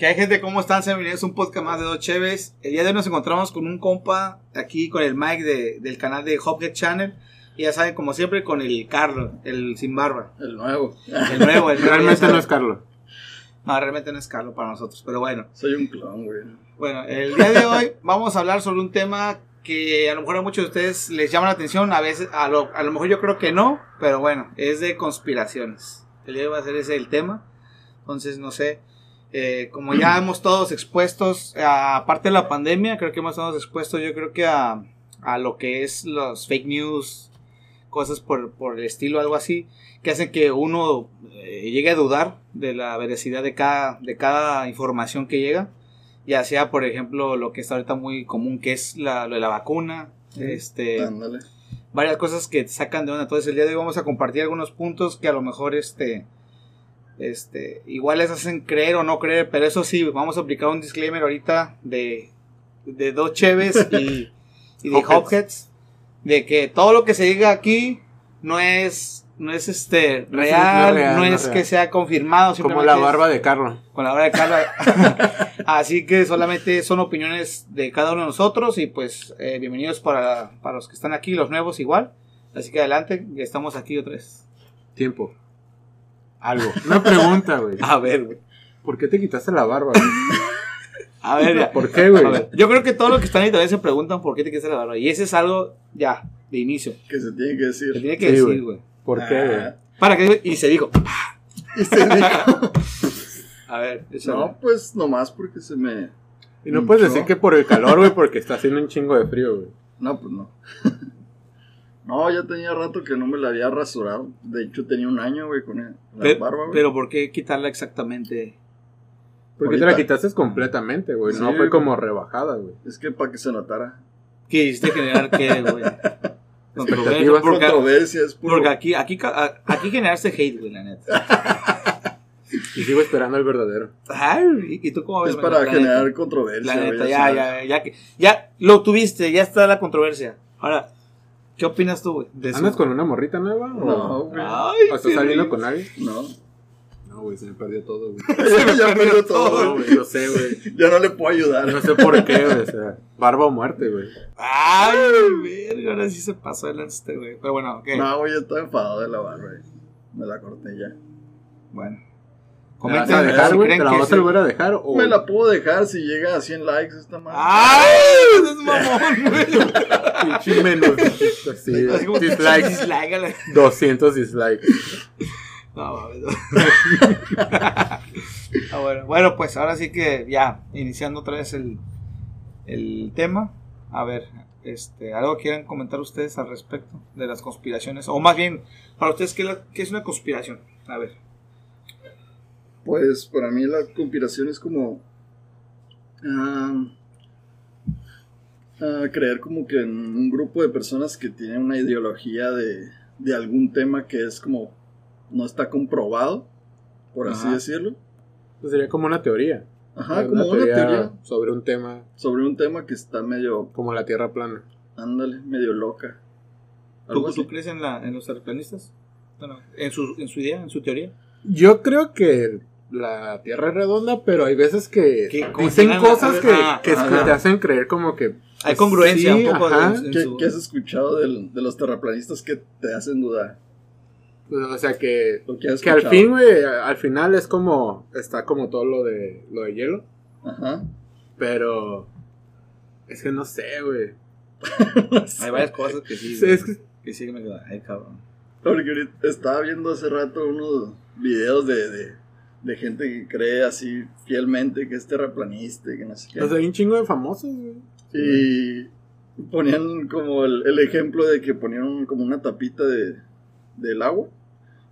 ¿Qué hay gente? ¿Cómo están? Sean bienvenidos a un podcast más de Dos Cheves. El día de hoy nos encontramos con un compa aquí con el Mike de- del canal de Hophead Channel. Y ya saben, como siempre, con el Carlos, el sin barba. El nuevo. El nuevo, el nuevo. Realmente no es Carlos. No, realmente no es Carlos para nosotros. Pero bueno, Soy un clon, güey. bueno, el día de hoy vamos a hablar sobre un tema que a lo mejor a muchos de ustedes les llama la atención. A veces, a lo, a lo mejor yo creo que no. Pero bueno, es de conspiraciones. El día de hoy va a ser ese el tema. Entonces, no sé. Eh, como ya hemos todos expuestos, a- aparte de la pandemia, creo que hemos todos expuestos, yo creo que a, a lo que es los fake news, cosas por, por el estilo, algo así, que hacen que uno eh, llegue a dudar de la veracidad de cada, de cada información que llega, ya sea, por ejemplo, lo que está ahorita muy común, que es la, lo de la vacuna, este, Ándale. varias cosas que te sacan de onda. Entonces el día de hoy vamos a compartir algunos puntos que a lo mejor este, este, igual les hacen creer o no creer, pero eso sí, vamos a aplicar un disclaimer ahorita de, de dos cheves y, y de Hopheads. de que todo lo que se diga aquí no es, no es este No es- real, no no es real, que sea confirmado, Como la barba de Carlos. con la hora de Carla. Así que solamente son opiniones de cada uno de nosotros y pues eh, bienvenidos para, para los que están aquí, los nuevos igual. Así que adelante, estamos aquí otra vez. Tiempo. Algo. Una pregunta, güey. A ver, güey. ¿Por qué te quitaste la barba, güey? A ver, ya. ¿Por qué, güey? A ver, Yo creo que todos los que están ahí también se preguntan por qué te quieres la barba. Y ese es algo ya, de inicio. Que se tiene que decir. Se tiene que Sí, decir, güey. güey. ¿Por qué, güey? Ah, Para que y se dijo. y se dijo. A ver, échale. No, pues nomás porque se me. Y no puedes decir que por el calor, güey, porque está haciendo un chingo de frío, güey. No, pues no. No, ya tenía rato que no me la había rasurado. De hecho, tenía un año, güey, con el- la Pe- barba, güey. pero ¿por qué quitarla exactamente? Porque te la quitaste completamente, güey. Sí, no fue güey. como rebajada, güey. Es que para que se notara. ¿Qué hiciste generar qué, güey? Controversia. Expectativas. Porque- Controversia, es puro. Porque aquí, aquí, ca- aquí generaste hate, güey, la neta. Y sigo esperando al verdadero. Ay, ¿y tú cómo ves? Es para generar neta? controversia. La güey, neta, ya ya, ya, ya, que- ya lo tuviste, ya está la controversia. Ahora, ¿qué opinas tú, güey? de? ¿Andas con una morrita nueva? o- No, güey. Ay, ¿O estás saliendo con alguien? No. No, güey, se me perdió todo, güey. ya, ya perdió todo, No, güey. güey, yo sé, güey. Ya no le puedo ayudar. No sé por qué, güey. O sea, barba o muerte, güey. Ay, verga, ahora sí se pasó el este, güey. Pero bueno, ok. No, güey, yo estaba enfadado de la barba, güey. Me la corté ya. Bueno. ¿Te la vas Comenten a dejar, güey? ¿Te la que vas a sí. volver a dejar? O... Me la puedo dejar si llega a 100 likes esta madre. ¡Ay! ese es mamón, güey. Pinche menos. Sí, Así como dislikes. dislike a la- 200 dislikes. No, mames. ah, bueno. bueno, pues ahora sí que ya, iniciando otra vez el, el tema. A ver, este, ¿algo quieren comentar ustedes al respecto de las conspiraciones? O más bien, para ustedes, ¿qué, la- qué es una conspiración? A ver. Pues para mí la conspiración es como. ah, creer como que en un grupo de personas que tienen una ideología de, de algún tema que es como. no está comprobado, por así decirlo. Pues sería como una teoría. Ajá, como una teoría sobre un tema sobre un tema que está medio. como la Tierra plana. ándale, medio loca. ¿Tú, tú crees en, la, en los terraplanistas? Bueno, en su, en su idea, en su teoría. Yo creo que la Tierra es redonda, pero hay veces que Que dicen cosas que, Ah, que te hacen creer como que... Hay congruencia Sí, un poco ajá. en ¿Qué, su- qué has escuchado de los terraplanistas que te hacen dudar? pues, o sea, que, que al fin, güey, al final es como... Está como todo lo de, lo de hielo. Ajá. Pero... Es que no sé, güey. Hay varias cosas que sí. Sí, es que- que sí que me quedan. Ay, cabrón. Porque ahorita estaba viendo hace rato unos videos de, de, de gente que cree así fielmente que es terraplanista y que no sé qué. O sea, hay un chingo de famosos, güey. y ponían como el, el ejemplo de que ponían como una tapita de, del agua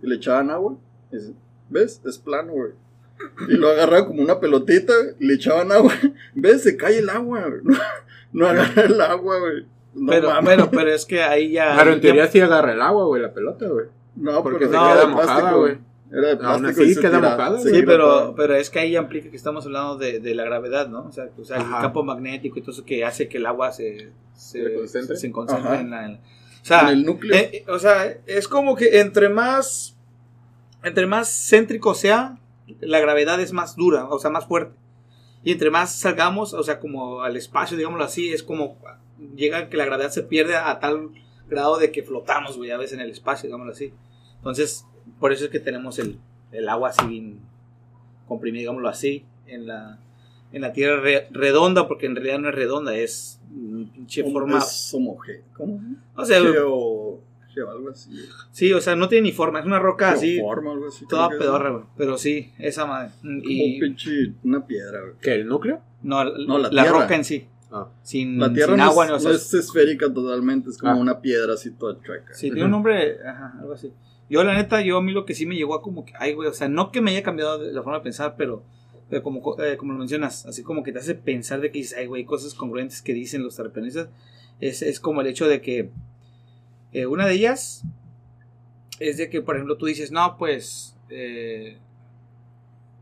y le echaban agua. y dice, ¿Ves? Es plano, güey. Y lo agarraban como una pelotita, le echaban agua. ¿Ves? Se cae el agua, güey. No, no agarra el agua, güey. No pero, mames. pero, pero es que ahí ya. Pero en ya- teoría sí agarra el agua, güey, la pelota, güey. No, porque porque se se queda mojada, plástico, güey. Era de Aún plástico. así y queda Sí, pero, pero es que ahí ya implica que estamos hablando de, de la gravedad, ¿no? O sea, o sea el Ajá. campo magnético y todo eso que hace que el agua se, se, ¿Se concentre? se concentre Ajá. en la. en la- o sea, En el núcleo. eh, eh, o sea, es como que entre más. Entre más céntrico sea, la gravedad es más dura, o sea, más fuerte. Y entre más salgamos, o sea, como al espacio, digámoslo así, es como llega que la gravedad se pierde a tal grado de que flotamos, güey, a veces en el espacio, digámoslo así. Entonces, por eso es que tenemos el, el agua así bien comprimida, digámoslo así, en la, en la Tierra re- redonda, porque en realidad no es redonda, es pinche forma... Es homogéneo. ¿Cómo? O sea, Geo, geo, algo así. sí, o sea, no tiene ni forma, es una roca así, Geoforma, algo así. toda es. pedorra, güey. Pero sí, esa madre. Como Y, pinche, una piedra, güey. ¿Qué? ¿El núcleo? no, No, la la, roca en sí, Ah. sin, La tierra sin no, agua, es, no, o sea, no es esférica totalmente, es como Ah. una piedra así toda chueca. Sí, tiene un nombre, ajá, algo así. Yo, la neta, yo a mí lo que sí me llegó a como que, ay, güey, o sea, no que me haya cambiado la forma de pensar, pero, pero como, co- eh, como lo mencionas, así como que te hace pensar de que dices, ay, güey, cosas congruentes que dicen los terraplanistas, es, es como el hecho de que eh, una de ellas es de que, por ejemplo, tú dices, no, pues, eh,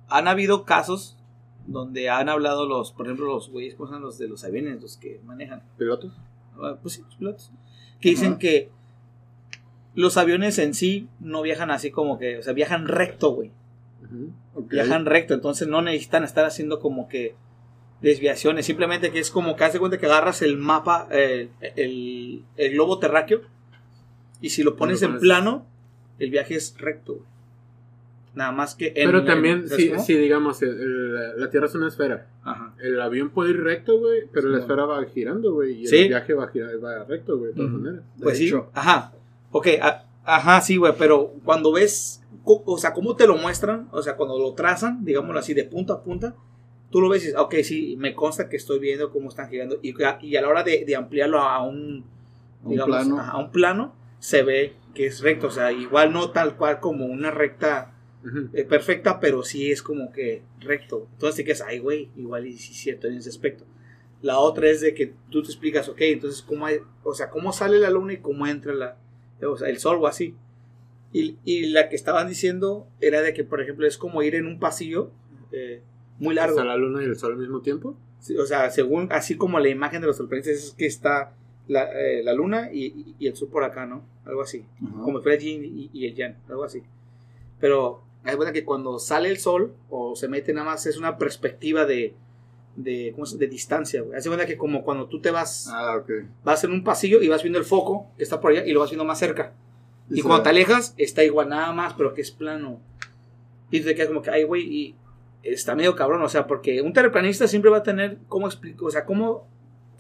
han habido casos donde han hablado los, por ejemplo, los güeyes, ¿cómo los de los aviones, los que manejan? ¿Pilotos? Ah, pues sí, los pilotos, que dicen que los aviones en sí no viajan así como que, o sea, viajan recto, güey. Ujú. Ok. Viajan recto, entonces no necesitan estar haciendo como que desviaciones, simplemente que es como que hace cuenta que agarras el mapa, eh, el, el globo terráqueo, y si lo pones en pones- plano, el viaje es recto, güey. Nada más que en Pero también, si, si digamos, el- el- la Tierra es una esfera. Ajá. El avión puede ir recto, güey, pero la Sí. esfera va girando, güey. Y Sí. el viaje va, girar, va recto, güey, de todas maneras. De Pues sí, hecho. ajá. Ok, a- ajá, sí, güey, pero cuando ves, o sea, cómo te lo muestran, o sea, cuando lo trazan, digámoslo así, de punta a punta, tú lo ves y dices, ok, sí, me consta que estoy viendo cómo están girando. Y, a- y a la hora de, de ampliarlo a un, Un digamos, plano. a un plano, se ve que es recto, o sea, igual no tal cual como una recta eh, perfecta, pero sí es como que recto. Entonces te quedas, ay, güey, igual y sí es cierto en ese aspecto. La otra es de que tú te explicas, ok, entonces, ¿cómo hay, o sea, cómo sale la luna y cómo entra la, o sea, el sol o así? Y, y la que estaban diciendo era de que, por ejemplo, es como ir en un pasillo eh, muy largo. ¿Está la luna y el sol al mismo tiempo? Sí, O sea, según, así como la imagen de los sorprendentes es que está la, eh, la luna y, y- el sol por acá, ¿no? Algo así como el yin y, y el yang, algo así. Pero hay cuenta que cuando sale el sol o se mete nada más es una perspectiva de, de, ¿cómo de distancia. güey. Hace cuenta que como cuando tú te vas, Ah, ok. vas en un pasillo y vas viendo el foco que está por allá y lo vas viendo más cerca. Y cuando te alejas está igual nada más, pero que es plano. Y tú te quedas como que, ay, güey, y está medio cabrón, o sea, porque un terraplanista siempre va a tener cómo explicar, o sea, cómo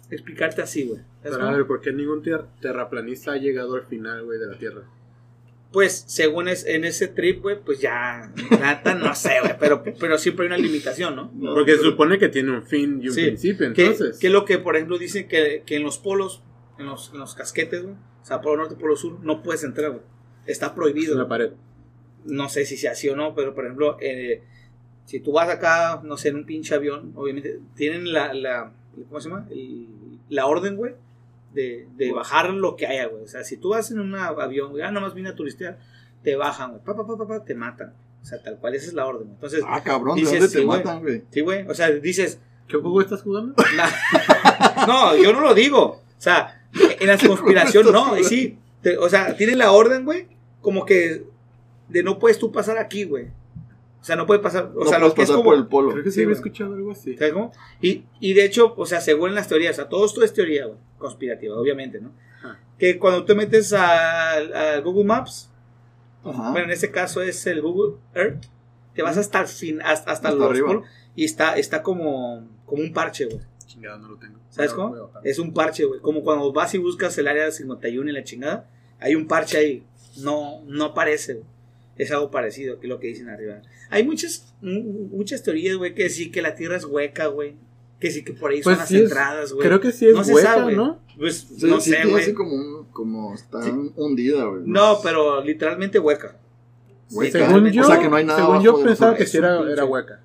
explicarte así, güey. ¿Sabes Pero a ver, ¿por qué ningún terraplanista ha llegado al final, güey, de la Tierra? Pues según es en ese trip, güey, pues ya, nata, no sé, güey, pero, pero siempre hay una limitación, ¿no? No, Porque se supone que tiene un fin y un Sí. principio, entonces. que lo que, por ejemplo, dicen que, que en los polos, en los, en los casquetes, güey, o sea, polo norte, polo sur, no puedes entrar, güey. Está prohibido. en la pared. No sé si sea así o no, pero por ejemplo, eh, si tú vas acá, no sé, en un pinche avión, obviamente, tienen la, la ¿cómo se llama? El- la orden, güey, de, de bajar lo que haya, güey. O sea, si tú vas en un avión, güey, ah, nomás vine a turistear, te bajan, güey, pa, pa, pa, pa, pa, te matan. O sea, tal cual, esa es la orden. Entonces, Ah, cabrón, ¿de dices, dónde te sí, güey. matan, güey? sí, güey, o sea, dices, ¿Qué juego estás jugando? No, yo no lo digo. O sea, en las conspiraciones, no, y sí. te- o sea, tienen la orden, güey, como que de no puedes tú pasar aquí, güey. O sea, no puede pasar. O no sea, lo que es como. por el polo. Creo que sí, Sí, había escuchado algo así. ¿Sabes cómo? Y, y de hecho, o sea, según las teorías, o sea, todo esto es teoría, güey, conspirativa, obviamente, ¿no? Ajá. Que cuando te metes al a Google Maps, Ajá. bueno, en este caso es el Google Earth, te vas hasta el fin, hasta, hasta, Hasta los arriba. polos, y está, está como, como un parche, güey. Chingada, no lo tengo. ¿Sabes cómo? Es un parche, güey. Como cuando vas y buscas el área 51 y la chingada, hay un parche ahí. No, no aparece, güey. Es algo parecido que lo que dicen arriba. Hay muchas, mu- muchas teorías, güey, que sí que la Tierra es hueca, güey. Que sí que por ahí Pues son las sí entradas, güey. Creo que sí es No se hueca, sabe. ¿no? Pues Sí, no sí sé, güey. como, un- como está Sí. hundida, güey. No, pero literalmente hueca. Hueca. Según yo, O sea, que no hay nada según yo pensaba que sí era, era hueca.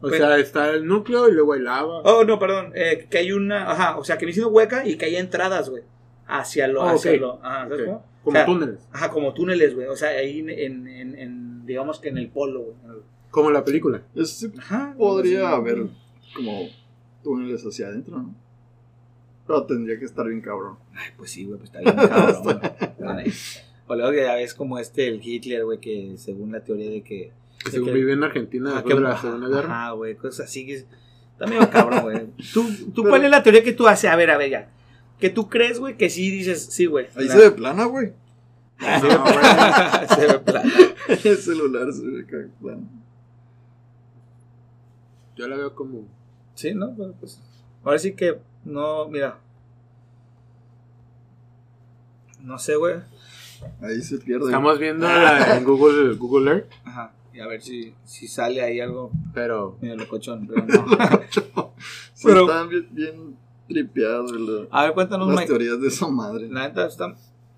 O Pero- sea, está el núcleo y luego hay lava. Oh, no, perdón. eh, que hay una. Ajá, o sea, que me siendo hueca y que hay entradas, güey. Hacia lo. Ah, hacia lo ajá, ¿sabes cómo? Como o sea, túneles. Ajá, como túneles, güey. O sea, ahí en, en, en- en- digamos que en el polo, güey. Como la película. Es- sí Ajá. podría sí. haber como túneles hacia adentro, ¿no? Pero tendría que estar bien cabrón. Ay, pues sí, güey, pues está bien cabrón. O luego que ya ves como este, el Hitler, güey, que según la teoría de que... Que de según que- vive en Argentina después de la Segunda Guerra. Ajá, güey, cosas así que... Está medio cabrón, güey. ¿Tú, tú Pero- cuál es la teoría que tú haces? A ver, a ver, ya. Que tú crees, güey, que sí dices, sí, güey. Ahí La- se ve plana, güey. No, güey. se ve plano. El celular se ve acá plano. Yo la veo como. Sí, ¿no? Bueno, pues. Ahora sí que no, mira. No sé, güey. Ahí se pierde. Estamos viendo la- en Google, Google Earth, Ajá. Y a ver si, si sale ahí algo pero medio locochón. Pero no. Sí, Pero- están bien, bien tripeados la- A ver, cuéntanos, las Mike. teorías de esa madre. La neta está,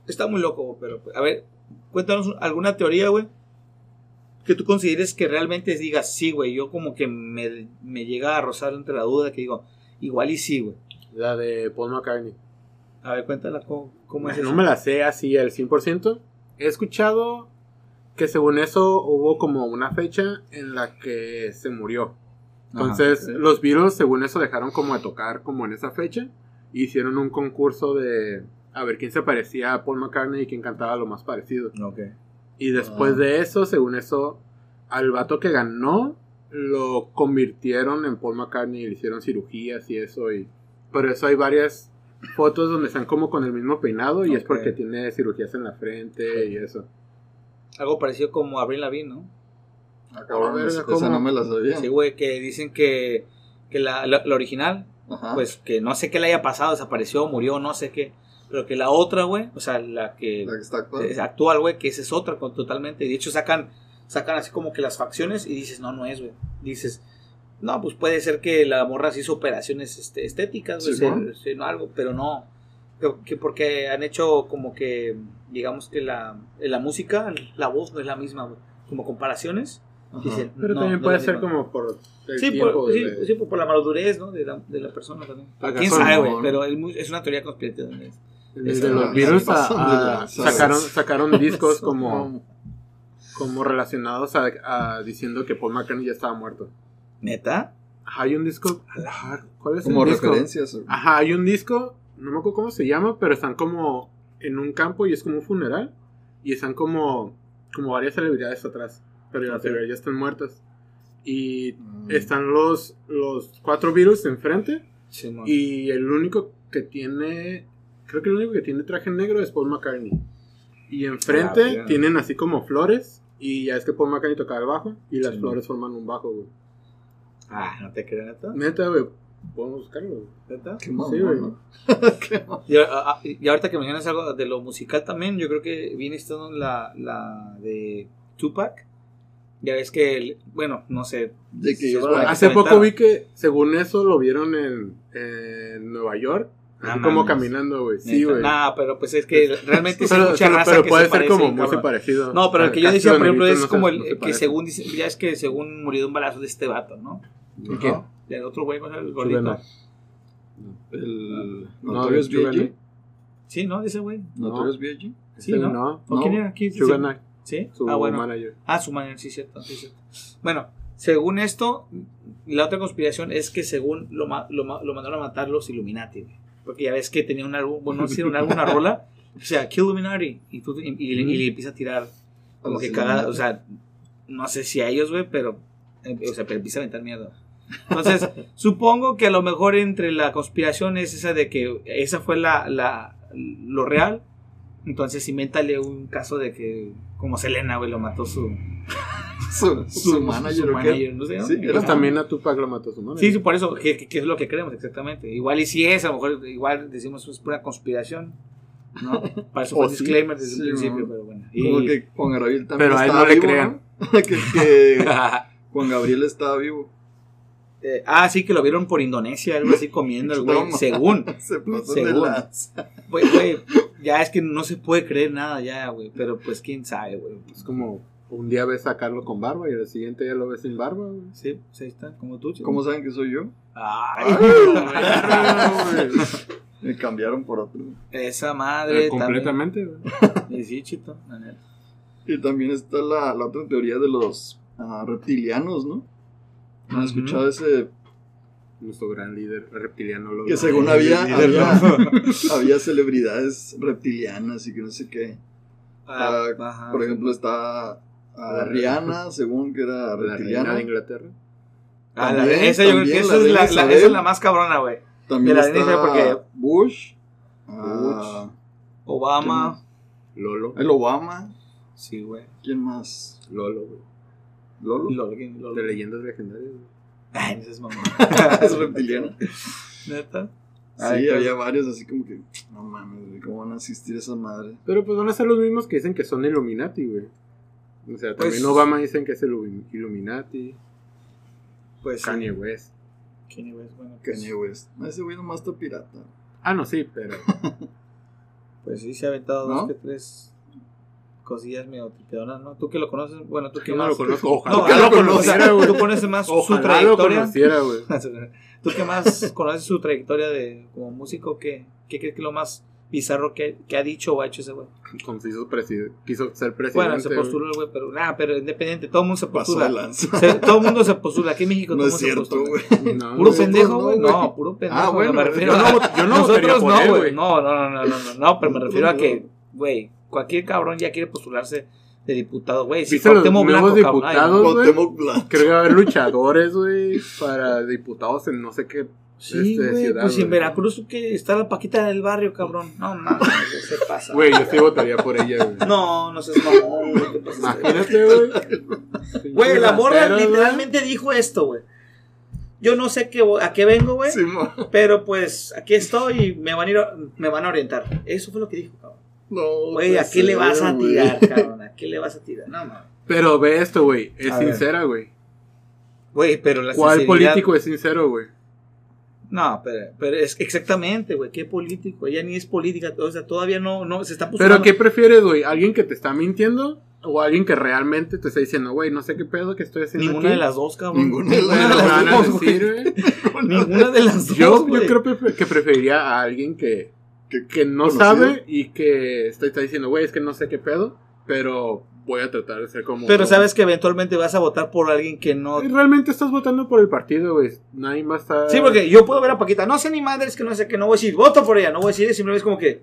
está muy loco, pero a ver, cuéntanos alguna teoría, güey, que tú consideres que realmente digas, sí, güey, yo como que me, me llega a rozar entre la duda, que digo, igual y sí, güey. la de Paul McCartney. A ver, cuéntala cómo, cómo es no eso. me la sé así al 100%. He escuchado que según eso hubo como una fecha en la que se murió. Entonces los Beatles según eso dejaron como de tocar como en esa fecha. y Hicieron un concurso de a ver quién se parecía a Paul McCartney y quién cantaba lo más parecido. Ok. Y después Ah. de eso, según eso, al vato que ganó lo convirtieron en Paul McCartney y le hicieron cirugías y eso. Y por eso hay varias fotos donde están como con el mismo peinado y es porque tiene cirugías en la frente y eso. Algo parecido como Abril Lavigne, ¿no? Ah, cabrón, verga, esa, ¿cómo? esa no me la sabía. Sí, güey, que dicen que, que la, la- la original, Ajá. pues que no sé qué le haya pasado, desapareció, murió, no sé qué. Pero que la otra, güey, o sea, la que... la que está actual. Es actual, güey, que esa es otra con- totalmente. De hecho, sacan, sacan así como que las facciones y dices, no, no es, güey. Dices, no, pues puede ser que la morra se hizo operaciones este, estéticas, güey, Sí, ¿no? se- no, algo, pero no. Que, que porque han hecho como que, digamos que la, la música, la voz no es la misma, güey. Como comparaciones. Dicen, Pero no, también puede ser como por el Sí, tiempo por, sí, de- sí, por, por la madurez, ¿no? De la, de la persona también. ¿Quién sabe, güey? Pero es, una teoría conspirativa. ¿no? de Esa- los a- a- lanza, sacaron, sacaron discos como, Como- relacionados a, a diciendo que Paul McCartney ya estaba muerto. ¿Neta? Ajá, hay un disco. ¿Cuál es como el disco? referencias. Ajá, hay un disco, no me acuerdo cómo se llama, pero están como en un campo y es como un funeral. Y están como, como varias celebridades atrás. Pero las Ok. celebridades ya están muertas. Y Mm. están los, los cuatro virus enfrente. Sí. Y el único que tiene, creo que el único que tiene traje negro es Paul McCartney. Y enfrente Ah, tienen así como flores. Y ya es que Paul McCartney tocaba el bajo. Y las Sí, flores forman un bajo, güey. Ah, no te creo, ¿neta? Neta, güey. Podemos buscarlo. ¿Neta? Qué mamón, Sí, güey. ¿no? Y, a- y ahorita que mencionas algo de lo musical también, yo creo que viene estando la, la de Tupac. Ya ves que, el- bueno, no sé. De que es bueno. Hace se poco vi que, según eso, lo vieron en, en Nueva York. Ah, Así como mames. caminando, güey. Sí, güey. Nah, pero pues es que realmente sí hay pero mucha pero- raza pero que puede se ser parece, como muy parecido. No, pero el que yo decía, por ejemplo, es no se- como el no se que parecen. según dice, ya es que según murió de un balazo de este vato, ¿no? Ajá. ¿Quién? Del otro güey, ¿cómo se el gordito. El No, Notorious B.I.G. Sí, ¿no? Dice güey. Notorious B.I.G. Sí, ¿no? no. ¿O No. quién era? ¿Quién? Sugar Sí. Su Ah, bueno. manager. Ah, su manager, sí, cierto, sí, cierto. Bueno, según esto, la otra conspiración es que según lo, lo, lo mandaron a matar los Illuminati, güey. Porque ya ves que tenía un álbum, bueno, no hicieron un álbum, una rola, o sea, Kill Illuminati, y, tú, y, y le- y le empieza a tirar como que cagada, o sea, no sé si a ellos, güey, pero, eh, o sea, pero empieza a aventar mierda. Entonces, supongo que a lo mejor entre la conspiración es esa de que esa fue la, la lo real. Entonces, invéntale un caso de que, como Selena, güey, lo mató su, Su, su manager. su no sé, ¿no? Sí, era Pues también a Tupac lo mató su manager. Sí, sí, por eso, que, que- que es lo que creemos exactamente. Igual y si es, a lo mejor igual decimos es pura conspiración. ¿no? Para eso fue disclaimer desde Sí, el principio, no. pero bueno. Como Y- que Juan Gabriel también Pero a él no le crean. ¿no? que, que Juan Gabriel estaba vivo. Eh, ah, sí, que lo vieron por Indonesia, algo así comiendo el güey, según. Se pasó de. Güey, güey, ya es que no se puede creer nada ya, güey, pero pues quién sabe, güey. Es como un día ves a Carlos con barba y al siguiente ya lo ves sin barba, güey. Sí, pues ahí está, como tú, chico. ¿Cómo saben que soy yo? Ay, Me cambiaron por otro. esa madre. Eh, completamente, güey. Y sí, chito, la neta. Y también está la, la otra teoría de los ah, reptilianos, ¿no? ¿No ¿Han escuchado ese? Nuestro gran líder reptiliano. Lo Que según había, había, había celebridades reptilianas y que no sé qué. Ah, Ah, ajá. Por ejemplo, está ah, La- Rihanna, según que era La reptiliana. de Inglaterra. Ah, la- También, esa yo creo que también, esa la es la, la- esa es la más cabrona, güey. También de la está porque- Bush. ah, Obama. Lolo. el Obama. Sí, güey. ¿Quién más? Lolo, güey. Lolo. Lolo, ¿quién? Lolo. De leyendas legendarias, güey. Ay, ese es mamá. es reptiliano. ¿Neta? Sí, había varios así como que, no mames, güey, ¿cómo van a asistir a esa madre? Pero pues van a ser los mismos que dicen que son Illuminati, güey. O sea, también Pues- Obama dicen que es el Illu- Illuminati. Pues sí. Kanye West. Kanye West, bueno, pues, Kanye West. No, ese güey nomás está pirata. Ah, no, sí, pero. pues sí, se ha aventado ¿No? dos que tres cosillas medio tripeadoras, ¿no? Tú que lo conoces, bueno, tú que Yo no más... lo conozco. Ojalá No, ah, lo no, o sea, conociera, güey. tú conoces más su Ojalá lo trayectoria. conociera, güey. Tú que más conoces su trayectoria de como músico, ¿qué, qué crees que es lo más bizarro que, que ha dicho o ha hecho ese güey? Como si hizo quiso ser presidente. Bueno, se postuló el güey, pero nada, pero independiente, todo el mundo se postula. Se- todo el mundo se postula. Aquí en México No todo es el mundo se cierto, postula. güey. No, Puro güey. pendejo, no, güey. No, puro pendejo. Ah, bueno, me refiero yo no yo no Nosotros no, güey. No, no, no, no, no, no, no, pero me refiero a No. que, güey, cualquier cabrón ya quiere postularse de diputado, güey. Si ¿Viste los Cuauhtémoc nuevos Blanco, diputados? Blanco. Creo que va a haber luchadores, güey, para diputados en no sé qué Sí, este, güey, ciudad. pues en güey. Veracruz que está la Paquita del barrio, cabrón. No, no, no, se pasa. Güey, yo sí votaría por ella, güey. No, no seas mamón, güey. Imagínate, güey. Güey, la morra literalmente dijo esto, güey. Yo no sé qué, a qué vengo, güey. Simón. Pero pues aquí estoy y me van a ir a- me van a orientar. Eso fue lo que dijo, cabrón. No, Güey, ¿a qué le vas a tirar, cabrón? ¿A qué le vas a tirar? No, mames. Pero ve esto, güey. Es A sincera, güey. Güey, pero la ¿Cuál sinceridad- político es sincero, güey? No, pero, pero es exactamente, güey. ¿Qué político? Ella ni es política. O sea, todavía no, no se está postulando. ¿Pero qué prefieres, güey? ¿Alguien que te está mintiendo? ¿O alguien que realmente te está diciendo, güey, no sé qué pedo que estoy haciendo Ninguna aquí? de las dos, cabrón. Ninguna de las me van a dos, güey. decir, güey. Ninguna de las dos. Yo, yo creo que preferiría a alguien que, Que- que no conocido. sabe y que está, está diciendo, güey, es que no sé qué pedo, pero voy a tratar de ser como... Pero sabes que eventualmente vas a votar por alguien que no. Y Realmente estás votando por el partido, güey. Nadie a estar... Sí, porque yo puedo ver a Paquita. No sé ni madre, es que no sé qué. No voy a decir, voto por ella. No voy a decir, simplemente es como que.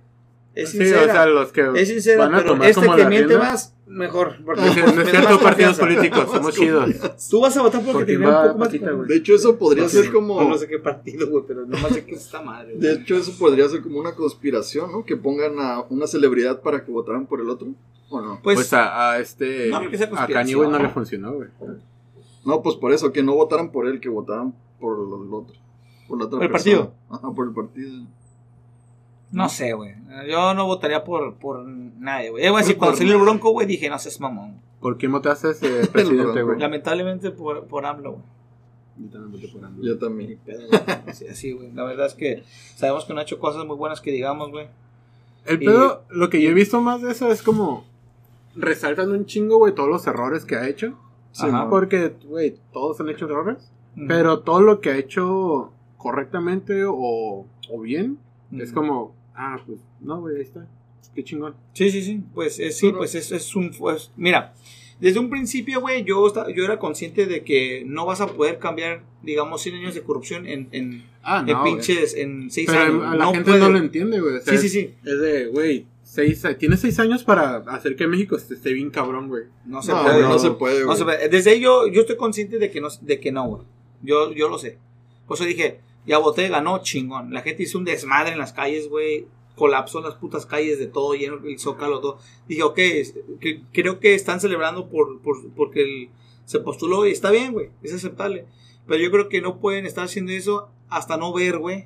Es Sí, sincera. o sea, los que es sincera, van a pero tomar este como que la miente rienda. más, mejor. Porque No es me da cierto, partidos políticos, somos chidos. Tú vas a votar porque Porque te un poco más de. De hecho, eso podría No ser como. No, no sé qué partido, güey, pero nomás sé que es esta madre. De hecho, eso podría ser como una conspiración, ¿no? Que pongan a una celebridad para que votaran por el otro. ¿O no? Pues, Pues, a, a este... no a conspiración. Kanye, güey, no le funcionó, güey. No, pues por eso, que no votaran por él, que votaran por el otro. Por la otra ¿Por el persona. partido? Ajá, por el partido. No sé, güey. Yo no votaría por, por nadie, güey. Eh, güey, si cuando salió el bronco, güey, dije, no seas mamón. ¿Por qué votaste ese presidente, güey? Lamentablemente por, por AMLO, güey. Yo también voté por AMLO. Yo también. Así, así, güey. La verdad es que sabemos que no ha hecho cosas muy buenas que digamos, güey. El pedo, lo que yo he visto más de eso es como resaltan un chingo, güey, todos los errores que ha hecho. Sí, Ajá. Porque, güey, todos han hecho errores. Pero todo lo que ha hecho correctamente o, o bien, es como, ah, pues, no, güey, ahí está. Qué chingón. Sí, sí, sí. Pues eh, sí, Pero- pues es, es un. pues, mira, desde un principio, güey, yo, yo era consciente de que no vas a poder cambiar, digamos, 100 años de corrupción en, en, Ah, no. pinches, en 6 Pero años. a la no gente puede. no lo entiende, güey. o sea, Sí, sí, es- sí. Es de, güey, seis, tienes seis años para hacer que México esté, esté bien cabrón, güey. No se No, puede. no, no. se puede, No güey. se puede. Desde ahí yo, yo estoy consciente de que no, de que no, güey. Yo, yo lo sé. Por eso dije, ya voté, ganó, chingón. La gente hizo un desmadre en las calles, güey. Colapsó las putas calles de todo, lleno el zócalo, todo. Dije, ok, es- que- creo que están celebrando por, por, porque el- se postuló y está bien, güey. Es aceptable. Pero yo creo que no pueden estar haciendo eso hasta no ver, güey,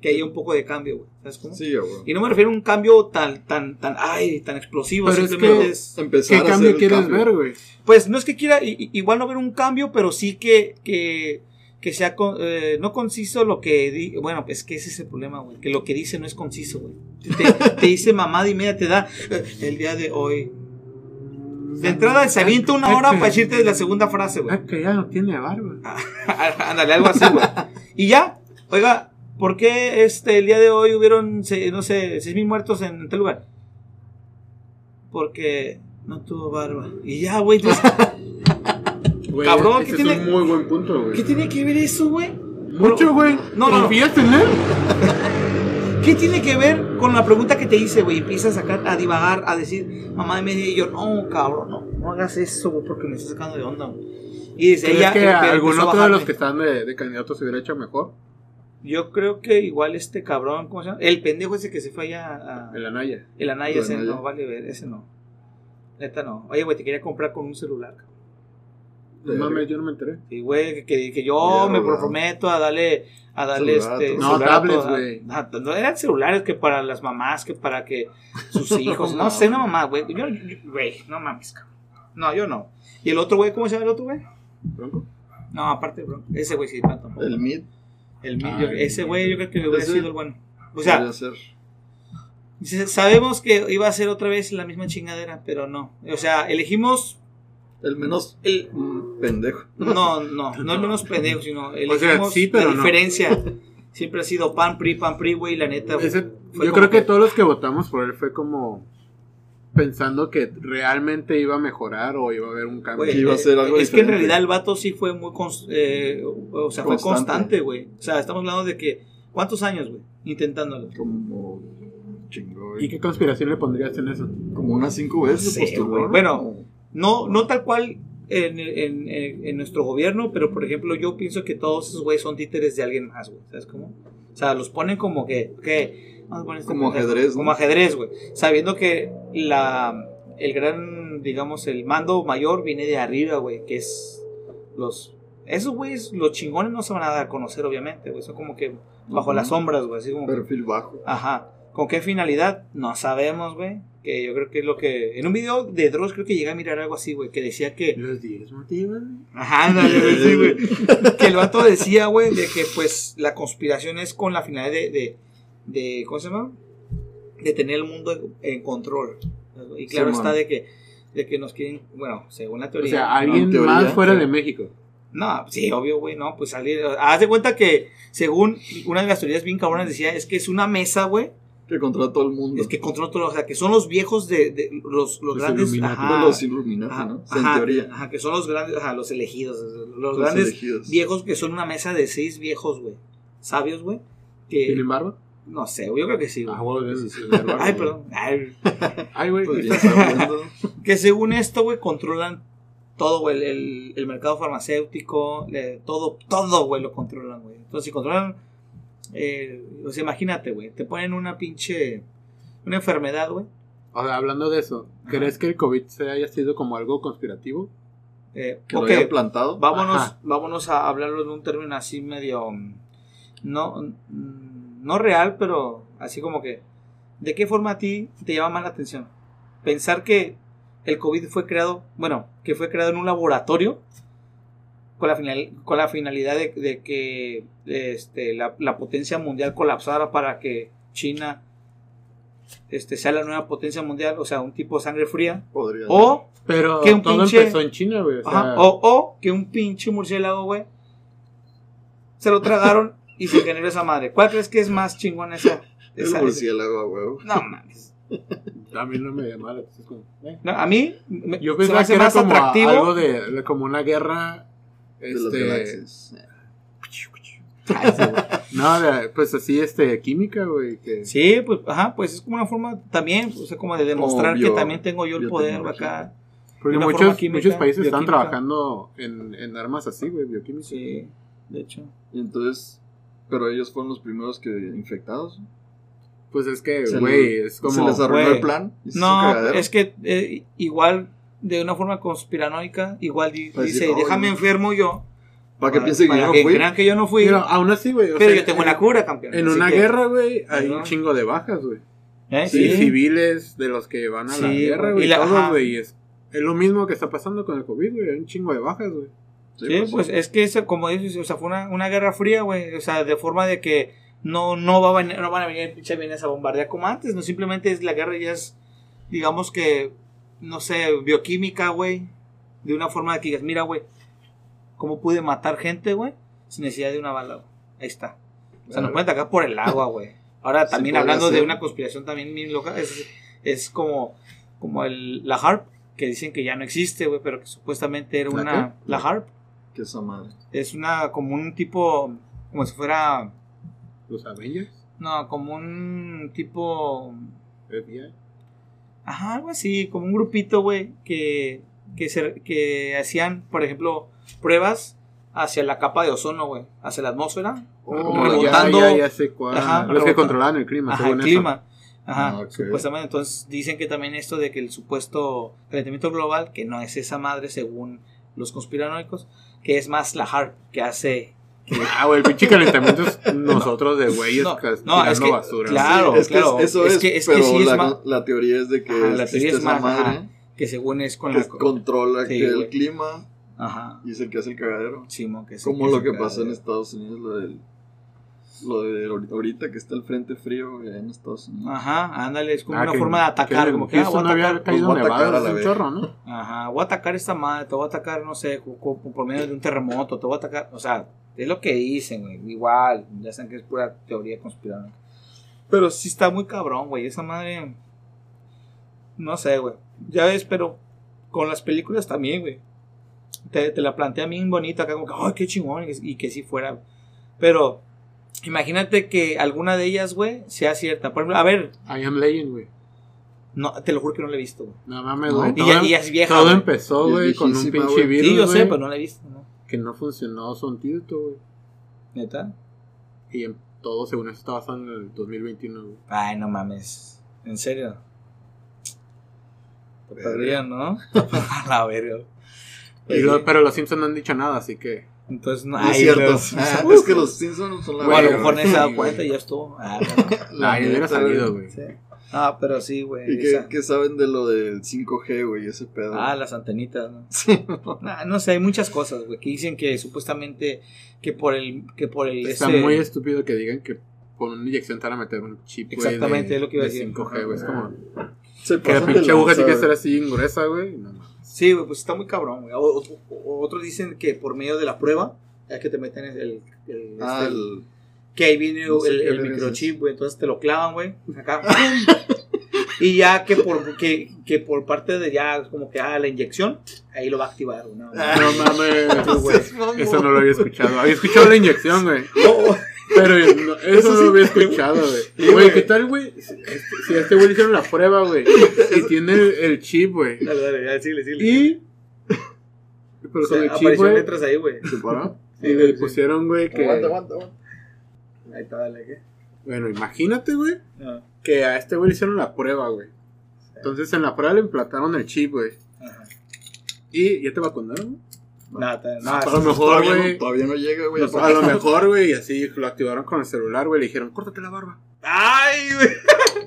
que haya un poco de cambio, güey. ¿Sabes cómo? Sí, güey. Y no me refiero a un cambio tan, tan, tan, ay, tan explosivo. Pero es simplemente que- es- Empezar ¿Qué a cambio hacer el quieres cambio. ver, güey? pues no es que quiera igual no ver un cambio, pero sí que, que, que sea con- eh, no conciso lo que di- bueno, es que ese es el problema, güey, que lo que dice no es conciso, güey. Te, te dice mamada y media, te da eh, el día de hoy. De entrada se avienta una hora para decirte la segunda frase, güey. Ah, que ya no tiene barba. Ándale, algo así, güey. Y ya, oiga, ¿por qué este, el día de hoy hubieron, no sé, seis mil muertos en tal lugar? Porque no tuvo barba. Y ya, güey, Güey, Cabrón, ese ¿qué es tiene- un muy buen punto, güey. ¿qué tiene que ver eso, güey? Mucho, güey. No, no. ¿Confías en él? ¿Qué tiene que ver con la pregunta que te hice, güey? Empiezas a sacar, a divagar, a decir, mamá de media, y yo, no, cabrón, no, no hagas eso, güey, porque me estás sacando de onda, güey. Y desde ¿Crees ella que algún otro de los que están de, de candidatos se hubiera hecho mejor? Yo creo que igual este cabrón, ¿cómo se llama? El pendejo ese que se fue allá a... El Anaya. El Anaya, El ese Anaya. no, vale ver, ese no. Neta no. Oye, güey, te quería comprar con un celular. cabrón. No mames, yo no me enteré. Sí, güey, que, que yo me comprometo a darle, a darle Celular este. No, tablets, güey. No eran celulares que para las mamás, que para que sus hijos. no No, sé, no mamá, güey. Yo, güey, no mames, cabrón. No, yo no. ¿Y el otro güey, cómo se llama el otro güey? ¿Bronco? No, aparte, bro. Ese güey sí, no, tampoco. El mid El mío, Ah, yo- ese güey, yo creo que hubiera Ese- sido el bueno. O sea, ser. sabemos que iba a ser otra vez la misma chingadera, pero no. O sea, elegimos El menos el. mm, pendejo. No, no, no es menos pendejo, sino elegimos sea, sí, pero la no. diferencia. Siempre ha sido pan, pri, pan, pri, güey, la neta. Ese- yo creo que todos los que votamos por él fue como pensando que realmente iba a mejorar o iba a haber un cambio. Que iba a ser algo es que en realidad el vato sí fue muy cons- eh, o sea, fue Constante. güey. O sea, estamos hablando de que ¿cuántos años, güey? Intentándolo. Como chingo. ¿Y qué conspiración le pondrías en eso? Como unas cinco veces. Bueno. No no tal cual en, en- en- nuestro gobierno, pero por ejemplo, yo pienso que todos esos güeyes son títeres de alguien más, güey. ¿Sabes cómo? O sea, los ponen como que, que vamos a poner este Como ajedrez, ¿no? Como ajedrez, güey. Sabiendo que la el gran, digamos, el mando mayor viene de arriba, güey, que es los esos güeyes, los chingones no se van a dar a conocer, obviamente, güey. Son como que bajo las sombras, güey. Así como que- Perfil bajo. Ajá. ¿Con qué finalidad? No sabemos, güey. Que yo creo que es lo que. En un video de Dross creo que llegué a mirar algo así, güey. Que decía que. Los 10 motivos. Ajá, ándale, güey, sí, güey. Que el vato decía, güey, de que pues la conspiración es con la finalidad de. de, de- ¿Cómo se llama? De tener el mundo en, en control. Y claro Sí, está de que. De que nos quieren. Bueno, según la O teoría. sea, alguien teoría, más fuera sí. de México. No, sí, obvio, güey, no, pues salir. Haz de cuenta que, según una de las teorías bien cabronas, decía, es que es una mesa, güey, Que controla todo el mundo. Es que controlan todo, o sea, que son los viejos de, de los, los Los grandes. Ajá, los Illuminati, ajá, ¿no? ajá, en teoría. ajá, que son los grandes, ajá, los elegidos. Los, Los grandes elegidos. viejos que son una mesa de seis viejos, güey. Sabios, güey. Que, ¿Tienen barba? no sé, güey, yo creo que sí, güey. Ah, deben de tener barba, Ay, perdón. Ay, güey. Viendo. que según esto, güey, controlan todo, güey. El, el, el mercado farmacéutico, todo, todo, güey, lo controlan, güey. Entonces, si controlan. Eh, o sea, imagínate, güey. Te ponen una pinche. Una enfermedad, güey. O sea, hablando de eso, ¿crees que el COVID se haya sido como algo conspirativo? Eh, Que lo hayan plantado. vámonos, Ajá. vámonos a hablarlo en un término así medio. mm, No, mm, no real, pero así como que. ¿De qué forma a ti te llama más la atención? Pensar que el COVID fue creado, bueno, que fue creado en un laboratorio con la, final, con la finalidad de, de que este, la, la potencia mundial colapsara para que China este, sea la nueva potencia mundial, o sea, un tipo de sangre fría. Podría O Pero Que un todo pinche- empezó en China, güey. O sea, Ajá, O, o que un pinche murciélago, güey, se lo tragaron y se generó esa madre. ¿Cuál crees que es más chingón esa? El esa- murciélago, a huevo. no mames. a mí no me llamaba la atención. es como, eh. No, a mí me- Yo se me pensaba hace que era más como atractivo. algo de, de- como una guerra. De las Este, galaxias. No, pues así, este, química, güey. Que, Sí, pues, ajá, pues es como una forma también, o sea, como de demostrar que también tengo yo el poder acá. porque muchos, química, muchos países están trabajando en, en armas así, güey, bioquímicas. Sí, de hecho. Y entonces, pero ellos fueron los primeros que infectados. Pues es que, güey, es como. se les arruinó el plan. No, es que eh, igual, de una forma conspiranoica, igual di- Para dice, "Oh, déjame no". enfermo yo. Para que piensen que yo no que fui. crean que yo no fui. Pero aún así, güey. pero sea, yo tengo en- la cura, campeón. En una que- guerra, güey, hay un chingo de bajas, güey. ¿Eh? Sí, Sí, civiles de los que van a la guerra, güey, güey. y la- todos, ajá. güey. y Es, es lo mismo que está pasando con el COVID, güey. Hay un chingo de bajas, güey. Sí, pues es que eso, como dices, o sea, fue una, una guerra fría, güey. O sea, de forma de que no, no, va a venir- no van a venir pinche a bombardear como antes. No, simplemente es la guerra ya es, digamos que, no sé, bioquímica, güey. De una forma de que digas, mira, güey, cómo pude matar gente, güey, sin necesidad de una bala, güey. Ahí está. O sea, nos pueden atacar por el agua, güey. Ahora también hablando de una conspiración también bien loca, es, es como, como el, la HARP, que dicen que ya no existe, güey, pero que supuestamente era ¿La una... La HARP Que esa madre. es una, como un tipo, como si fuera, Los Avengers, no, como un tipo, FBI. Ajá, algo así, como un grupito, güey, que que, se, que hacían, por ejemplo, pruebas hacia la capa de ozono, güey, hacia la atmósfera. Oh, rebotando. ya, ya, ya sé cuál. Ajá, Los que rebotando. controlaban el clima, Ajá, según el eso. clima. Ajá, Ah, supuestamente. Entonces dicen que también esto de que el supuesto calentamiento global, que no es esa madre según los conspiranoicos, que es más la HARP que hace. Ah, güey, el pinche calentamiento es nosotros de güeyes No, no, tirando es que- basura. claro. es que es- claro. eso Es es, que- es que pero sí es la, más- la teoría es de que Ajá, la teoría es esa más, madre ajá, que según es con que la. controla Sí, que el clima Ajá. y es el que hace el cagadero. Que sí, Como que lo se que pasó en. Estados Unidos, lo del. Lo de ahor- ahorita que está el frente frío en Estados Unidos. Ajá, ándale, es como Ah, una que- forma de atacar, que como que ah, voy a no había atacar, caído los voy a atacar nevado a un vez. chorro, ¿no? Ajá, voy a atacar esta madre, te voy a atacar, no sé, por medio de un terremoto, te voy a atacar, o sea, es lo que dicen, güey, igual, ya saben que es pura teoría conspiranoica. Pero sí está muy cabrón, güey, esa madre, no sé, güey, ya ves, pero con las películas también, güey, te, te la plantea bien bonita, acá como que, ay, qué chingón, y que, y que sí fuera, pero imagínate que alguna de ellas, güey, sea cierta, por ejemplo, a ver, I am Legend, güey. no, te lo juro que no la he visto, güey. No mames, No, güey. Y ya, todo- y ya es vieja, Todo empezó, Y güey, con un pinche virus, Sí, yo sé, pero no la he visto, ¿no? Que no funcionó su antídoto, güey. ¿Neta? Y en todo, según eso, está basado en el 2021, güey. Ay, no mames. ¿En serio? Verga. podrían, ¿no? A la verga. Y lo- pero los Simpsons no han dicho nada, así que. Entonces, no. No es cierto. los- es que los Simpsons son la Bueno, a lo verga, mejor dado Sí, cuenta ya estuvo. Ah, no. La Ay, hubiera salido, güey. Sí. Ah, pero sí, güey. ¿Y qué, qué saben de lo del 5G, güey? Ese pedo. Ah, las antenitas, ¿no? Sí. Nah, no sé, hay muchas cosas, güey, que dicen que supuestamente que por el que por el Está ese- muy estúpido que digan que con una inyección te van a meter un chip, güey. Exactamente, de, es lo que iba a de decir. 5G, güey. Es como. Se Que la pinche aguja tiene que estar así gruesa, güey. No. Sí, güey, pues está muy cabrón, güey. Otros dicen que por medio de la prueba es que te meten el, el- Ah, este, el- que ahí viene No sé el, microchip, güey. Entonces te lo clavan, güey. Acá. y ya que por, que, que por parte de ya, como que ah, la inyección, ahí lo va a activar. No, Ah. No mames. güey. Eso no lo había escuchado. Había escuchado la inyección, güey. Pero no- eso, Eso no sí. lo había escuchado, güey. Sí, Güey. ¿qué tal, güey? Si, si a este güey le hicieron la prueba, güey. Y tiene el, el chip, güey. dale, dale, ya, síguele, síguele. Y. Pero O sea, con el chip, güey. letras ahí, güey. ¿Se paró? Y le pusieron, güey, que. Aguanta, aguanta, aguanta. Ahí está, dale, ¿qué? Bueno, imagínate, güey. Ah, Que a este güey le hicieron la prueba, güey. Entonces en la prueba le implantaron el chip, güey. ajá. Y ya te vacunaron, güey. Nada, está- Ah, nada, a lo mejor, Todavía güey. no, todavía no llega, güey. A lo mejor, güey, y así lo activaron con el celular, güey. Le dijeron, córtate la barba. Ay, güey.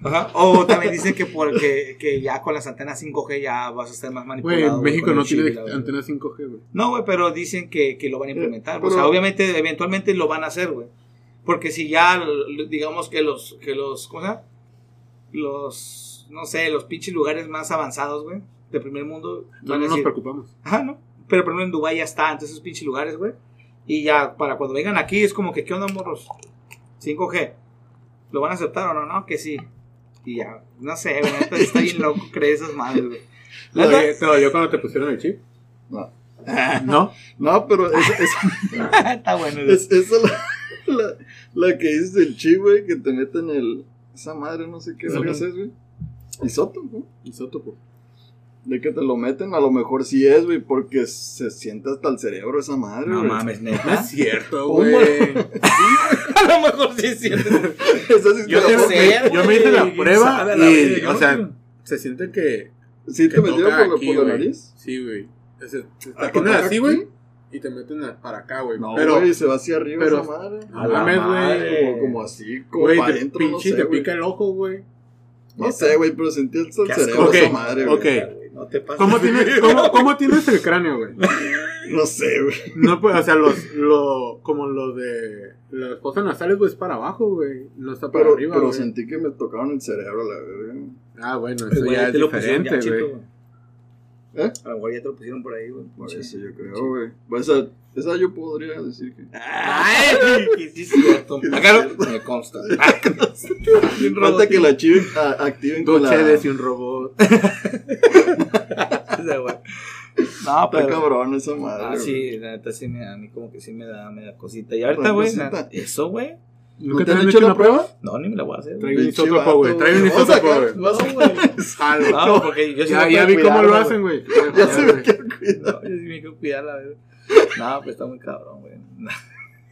Güey. Ajá. O también dicen que porque que ya con las antenas 5G ya vas a estar más Güey, manipulado. México con el no tiene y la verga. antena 5G, güey. No, güey, pero dicen que, que lo van a implementar. pero- o sea, obviamente, eventualmente lo van a hacer, güey. Porque si ya, digamos que los, que los, ¿cómo se llama? Los, no sé, los pinches lugares más avanzados, güey, de primer mundo, No, van no a nos decir, preocupamos. ajá, ¿no? Pero por ejemplo en Dubái ya está, entonces esos pinches lugares, güey. Y ya, para cuando vengan aquí, es como que, ¿qué onda, morros? 5G. ¿Lo van a aceptar o no? No, que sí. Y ya, no sé, güey, está bien loco creer esas madres, güey. La ¿Te dolió- ¿Te dolió cuando te pusieron el chip? No. ¿No? No, pero es, es, está bueno, es, esa la, la, la que dices del chip, güey, que te meten el. Esa madre, no sé qué vergas es, güey. Isótopo. Isótopo. De que te lo meten, a lo mejor sí es, güey, porque se siente hasta el cerebro esa madre, No mames, No neta. es cierto, güey. A lo mejor sí es cierto. Sí Yo, la me hice la prueba a la y, o ¿no? sea, se siente que, ¿Sí que te metieron por, la- aquí, por la nariz? Sí, güey. Te Ah, que ponen así, güey, y te meten a- para acá, güey. No, pero, güey, se va hacia arriba pero- esa madre. no mames, madre. güey. Como, como así, como Güey, para te, adentro, no pinche, sé, te pica el ojo, güey. No sé, güey, pero sentí hasta el cerebro esa madre, güey. ok. No te pases. ¿Cómo tienes, cómo, cómo tienes el cráneo, güey? No sé, güey. No, pues, o sea, los, lo, como lo de las fosas nasales, güey, es para abajo, güey. No está para Pero, arriba, pero güey. sentí que me tocaron el cerebro, la verga. Ah, bueno, Pues, eso güey, ya es te lo pusieron diferente, ya, güey. ¿Eh? A lo mejor ya te lo pusieron por ahí, güey. Por eso yo creo, güey. Pues esa, esa yo podría decir que. Ay, que sí cierto. Acá no. Me consta. Falta que la chiven, activen con Dos la. chedes y un robot. Ese, güey. No, Está pero. cabrón esa madre. Ah, sí, la neta sí me da, a mí como que sí me da, me da cosita. Y ahorita, güey, na- eso, güey. ¿Nunca te te han hecho una prueba? No, ni me la voy a hacer. Trae un isótopo, güey. Trae un isótopo, güey. No, güey. No, porque yo sí Ya, me ya vi cómo lo hacen, güey. Ya se me quiero No, cuidar. yo sí me quiero cuidar la verdad. No, pues está muy cabrón, güey.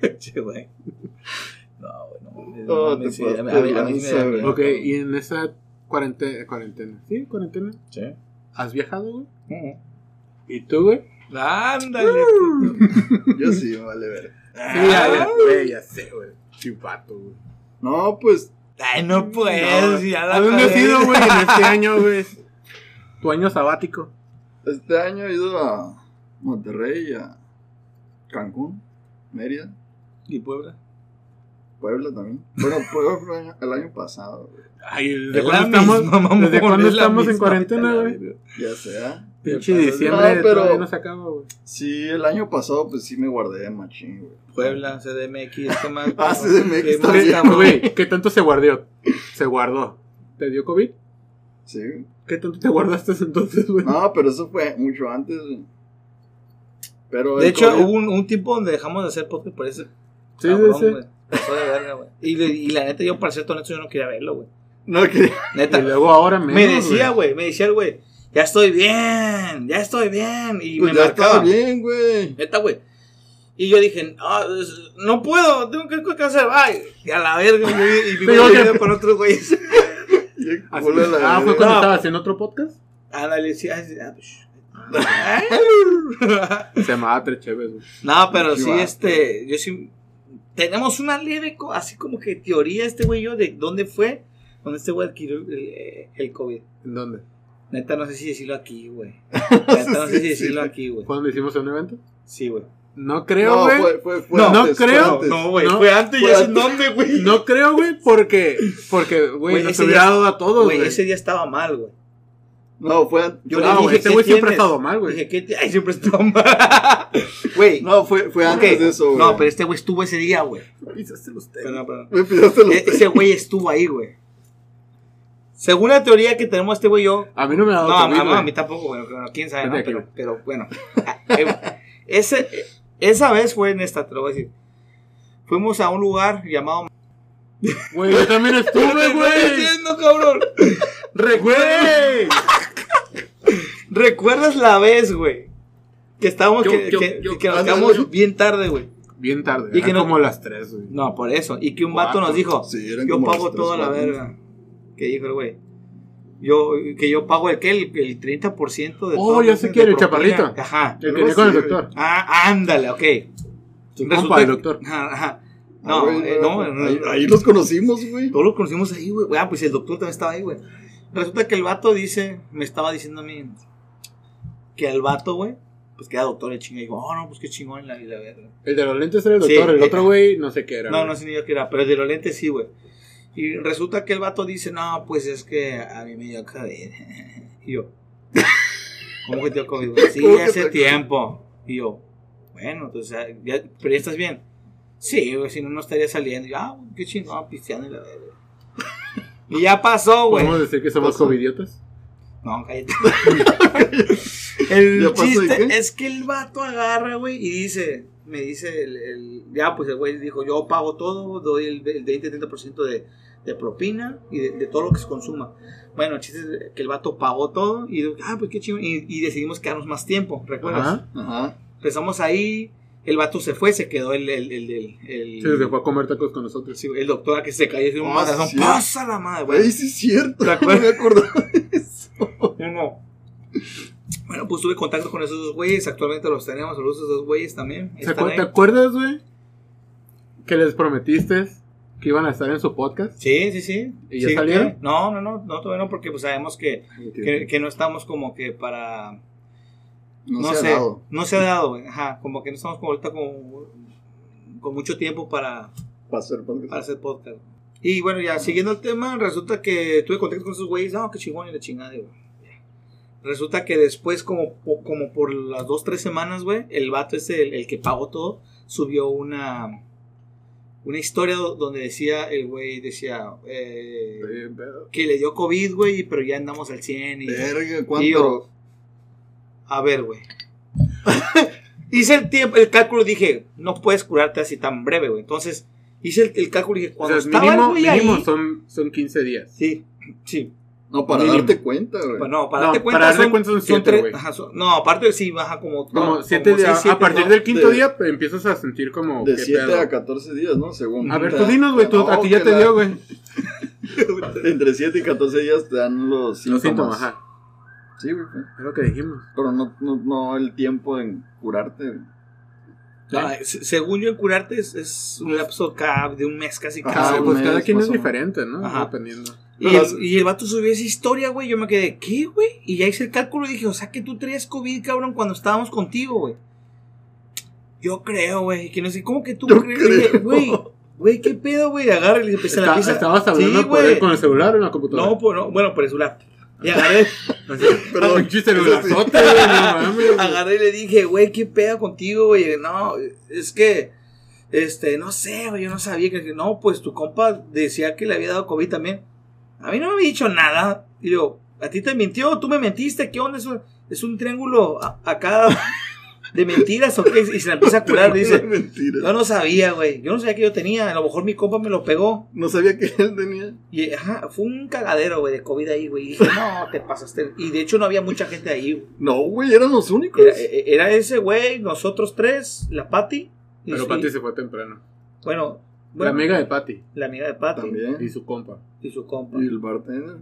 Che, güey. No, güey, no. No, no sí, a mí- a mí- a mí sí me da miedo, Ok, y en esa cuarentena, cuarentena, ¿sí? ¿Cuarentena? Sí. ¿Has viajado, güey? ¿Y tú, güey? Ándale. Yo sí, me vale ver. Sí, ya, ya, güey, ya sé, güey. Chivato, güey. No, pues, Ay, no puedes. No, ya la ¿A dónde has ido, güey, en este año, güey? Tu año sabático. este año he ido a Monterrey, a Cancún, Mérida, ¿Y Puebla? Puebla también. Bueno, Puebla fue el año- el año pasado, güey. Ay, Es ¿desde la cuándo estamos, ¿desde cuándo estamos en cuarentena, güey? Ya sea. Pinche No, diciembre pero- todavía no se acaba, güey. Sí, el año pasado, pues sí me guardé machín, güey. Puebla, CDMX, ¿qué más? Ah, CDMX ¿Qué más, también? Güey, ¿qué tanto se guardó? Se guardó. ¿Te dio COVID? Sí. ¿Qué tanto te guardaste entonces, güey? No, pero eso fue mucho antes, güey. Pero De hecho, COVID- hubo un, un tiempo donde dejamos de hacer podcast por ese Sí, cabrón, sí, sí. güey. Pasó de verga, güey. Y, de- y la neta, yo para ser honesto, yo no quería verlo, güey. No quería. Neta. Y luego ahora menos, me decía, güey, me decía el güey, ya estoy bien, ya estoy bien. Y Pues me ya marcaba. estaba bien, güey. Neta, güey. Y yo dije, "Ah, es- no puedo, tengo que, que hacer, ay, y a la verga. Y me Tengo iba que- con otros güeyes. Y ah, fue cuando No. estaba haciendo otro podcast. Ándale, sí, ah, ah, pues. Se llamaba Tres Cheves, güey. No, pero sí, este, yo sí. Tenemos una leve, así como que teoría, este güey y yo, de dónde fue cuando este güey adquirió el, el- COVID. ¿En dónde? Neta, no sé si decirlo aquí, güey. Neta, no sé si decirlo sí. aquí, güey. ¿Cuándo hicimos un evento? Sí, güey. No creo, No, güey. fue, fue, fue No, antes, no fue creo. No, güey, No, fue antes, ya dónde, güey. No creo, güey, porque, porque, güey, nos ese hubiera día- dado a todos, Güey, ese día estaba mal, güey. No, fue antes. Yo No, le dije, güey, este ¿qué güey siempre ha estado mal, güey. Dije, ¿qué Ay, siempre estaba mal. Güey. No, fue, fue antes de eso, güey. No, pero este güey estuvo ese día, güey. Pisaste los tenis. Perdón, perdón. Me pisaste los E- Ese güey estuvo ahí, güey. Según la teoría que tenemos este güey y yo, A mí no me ha dado No, a, COVID, a- mí tampoco, bueno, quién sabe, ¿no? Pero, pero bueno. Eh, ese, esa vez fue en esta, te lo voy a decir. Fuimos a un lugar llamado. Güey, yo también estuve, ¿Qué estoy güey. diciendo, cabrón? Güey. ¿Recuerdas la vez, güey? Que estábamos, Yo- que, yo- que- yo- que nos ándale. quedamos bien tarde, güey. Bien tarde, Y que no- como las 3, güey. No, por eso. Y que un vato nos dijo, Sí, yo pago toda la verga. Que dijo el güey. Yo, que yo pago el que el, el 30% de Oh, ya sé quién, el chaparrito. Ajá. El que el doctor. Ah, ándale, ok. Su Resulta compa, el que- doctor. Ajá, ajá. Ah, güey, eh, no, no, ahí, no. ahí los conocimos, güey. Todos lo conocimos ahí, güey. Ah, pues el doctor también estaba ahí, güey. Resulta que el vato dice, me estaba diciendo a mí, que el vato, güey, pues que era doctor el chinga. Y digo, oh, no, pues qué chingón la, la verga. El de los lentes era el Sí, doctor, el eh, otro güey no sé qué era. No, güey. no sé ni yo qué era, pero el de los lentes sí, güey. Y resulta que el vato dice, no, pues es que a mí me dio COVID. Y yo, ¿cómo que te dio COVID? Sí, ¿Cómo que hace te- tiempo. Y yo, bueno, entonces, ya, pero ya estás bien. Sí, güey, si no, no estaría saliendo. Y yo, ah, qué chingón, pisteando y la verga. Y ya pasó, güey. ¿Podemos decir que somos covidiotas? No, cállate. el ¿Ya pasó y chiste es que el vato agarra, güey, y dice, me dice, el, el- ya, pues el güey dijo, yo pago todo, doy el, el 20-30% de, de propina y de, de todo lo que se consuma. Bueno, el chiste es que el vato pagó todo y, ah, pues qué chido, y, y decidimos quedarnos más tiempo, ¿recuerdas? Ajá. Ajá. Empezamos ahí, el vato se fue, se quedó el, el, el, el, el- Sí, se fue a comer tacos con nosotros. sí, el doctor a que se cayó y un Ah, madrazón, sí. pasa la madre, güey. Sí es cierto. ¿Te No acuerdas? me acordaba de eso. No, no. Bueno, pues tuve contacto con esos dos güeyes. Actualmente los tenemos, saludos a esos dos güeyes también. ¿Se Están acu- ahí. ¿Te acuerdas, güey? Que les prometiste que iban a estar en su podcast. Sí, sí, sí. ¿Y ya Sí, salieron? ¿qué? No, no, no, no, todavía no, porque pues sabemos que, que, que no estamos como que para. No, No, se sé, ha dado. no se ha dado, güey. Ajá, como que no estamos como ahorita como, con mucho tiempo para, Para hacer podcast. para hacer podcast. Y bueno, ya siguiendo el tema, resulta que tuve contacto con esos güeyes. No, qué chingón y la chingada, güey. Resulta que después, como, po- como por las dos, tres semanas, güey, el vato ese, el, el que pagó todo, subió una, una historia do- donde decía, el güey decía eh, que le dio COVID, güey, pero ya andamos al 100. Y, Verga, y ¿cuánto? yo, a ver, güey. Hice el tiempo, el cálculo, dije, no puedes curarte así tan breve, güey. Entonces, Hice el, el cálculo y dije, O cuando sea, estaba mínimo, el güey mínimo ahí- son, son 15 días. Sí, sí. No, para Mínimo. darte cuenta, güey. Pues no, para No, darte cuenta para darte son, cuenta son siete, tres- güey. no, aparte sí, baja como... Como no, 7 como días. seis, siete, a partir ¿no? del quinto De- día pues, empiezas a sentir como. de ¿qué 7 pedo? a 14 días, ¿no? Según. A ver, tú dinos, güey. No, a ti ya te la- dio, güey. Entre 7 y 14 días te dan los Los síntomas. síntomas, ajá. Sí, güey. Es lo que dijimos. Pero no, no, no el tiempo en curarte. güey. No, se- según yo en curarte es, es un lapso cada, de un mes casi cada Ah, pues mes, cada quien es diferente, ¿no? Ajá. Dependiendo. Y el, y el vato subió esa historia, güey. Yo me quedé, ¿qué, güey? Y ya hice el cálculo y dije, o sea que tú traías COVID, cabrón, cuando estábamos contigo, güey. Yo creo, güey. Que no sé, ¿cómo que tú Yo crees? Güey, güey, ¿qué pedo, güey? Agarra y le empecé la pizza. ¿Estabas hablando Sí, por él con el celular o en la computadora? No, pues no, bueno, por el celular. Y agarré, Así, Perdón. pinche celularzote, güey, no mames, güey. agarré y le dije, güey, ¿qué pedo contigo, güey? No, es que, este, no sé, güey, yo no sabía que, no, pues tu compa decía que le había dado COVID también. A mí no me había dicho nada. Y digo, ¿a ti te mintió? ¿Tú me mentiste? ¿Qué onda? ¿Es un, es un triángulo a- acá de mentiras o qué? Y se la empieza a curar, dice. Yo no sabía, güey. Yo no sabía que yo tenía. A lo mejor mi compa me lo pegó. No sabía que él tenía. Y ajá, fue un cagadero, güey, de COVID ahí, güey. Y dije, no, te pasaste. Y de hecho no había mucha gente ahí, güey. No, güey, eran los únicos. Era, e- era ese güey, nosotros tres, la Patty. Pero sí, Pati se fue temprano. Bueno, La amiga de Pati la amiga de Patty También. y su compa. y su compa. Y el bartender.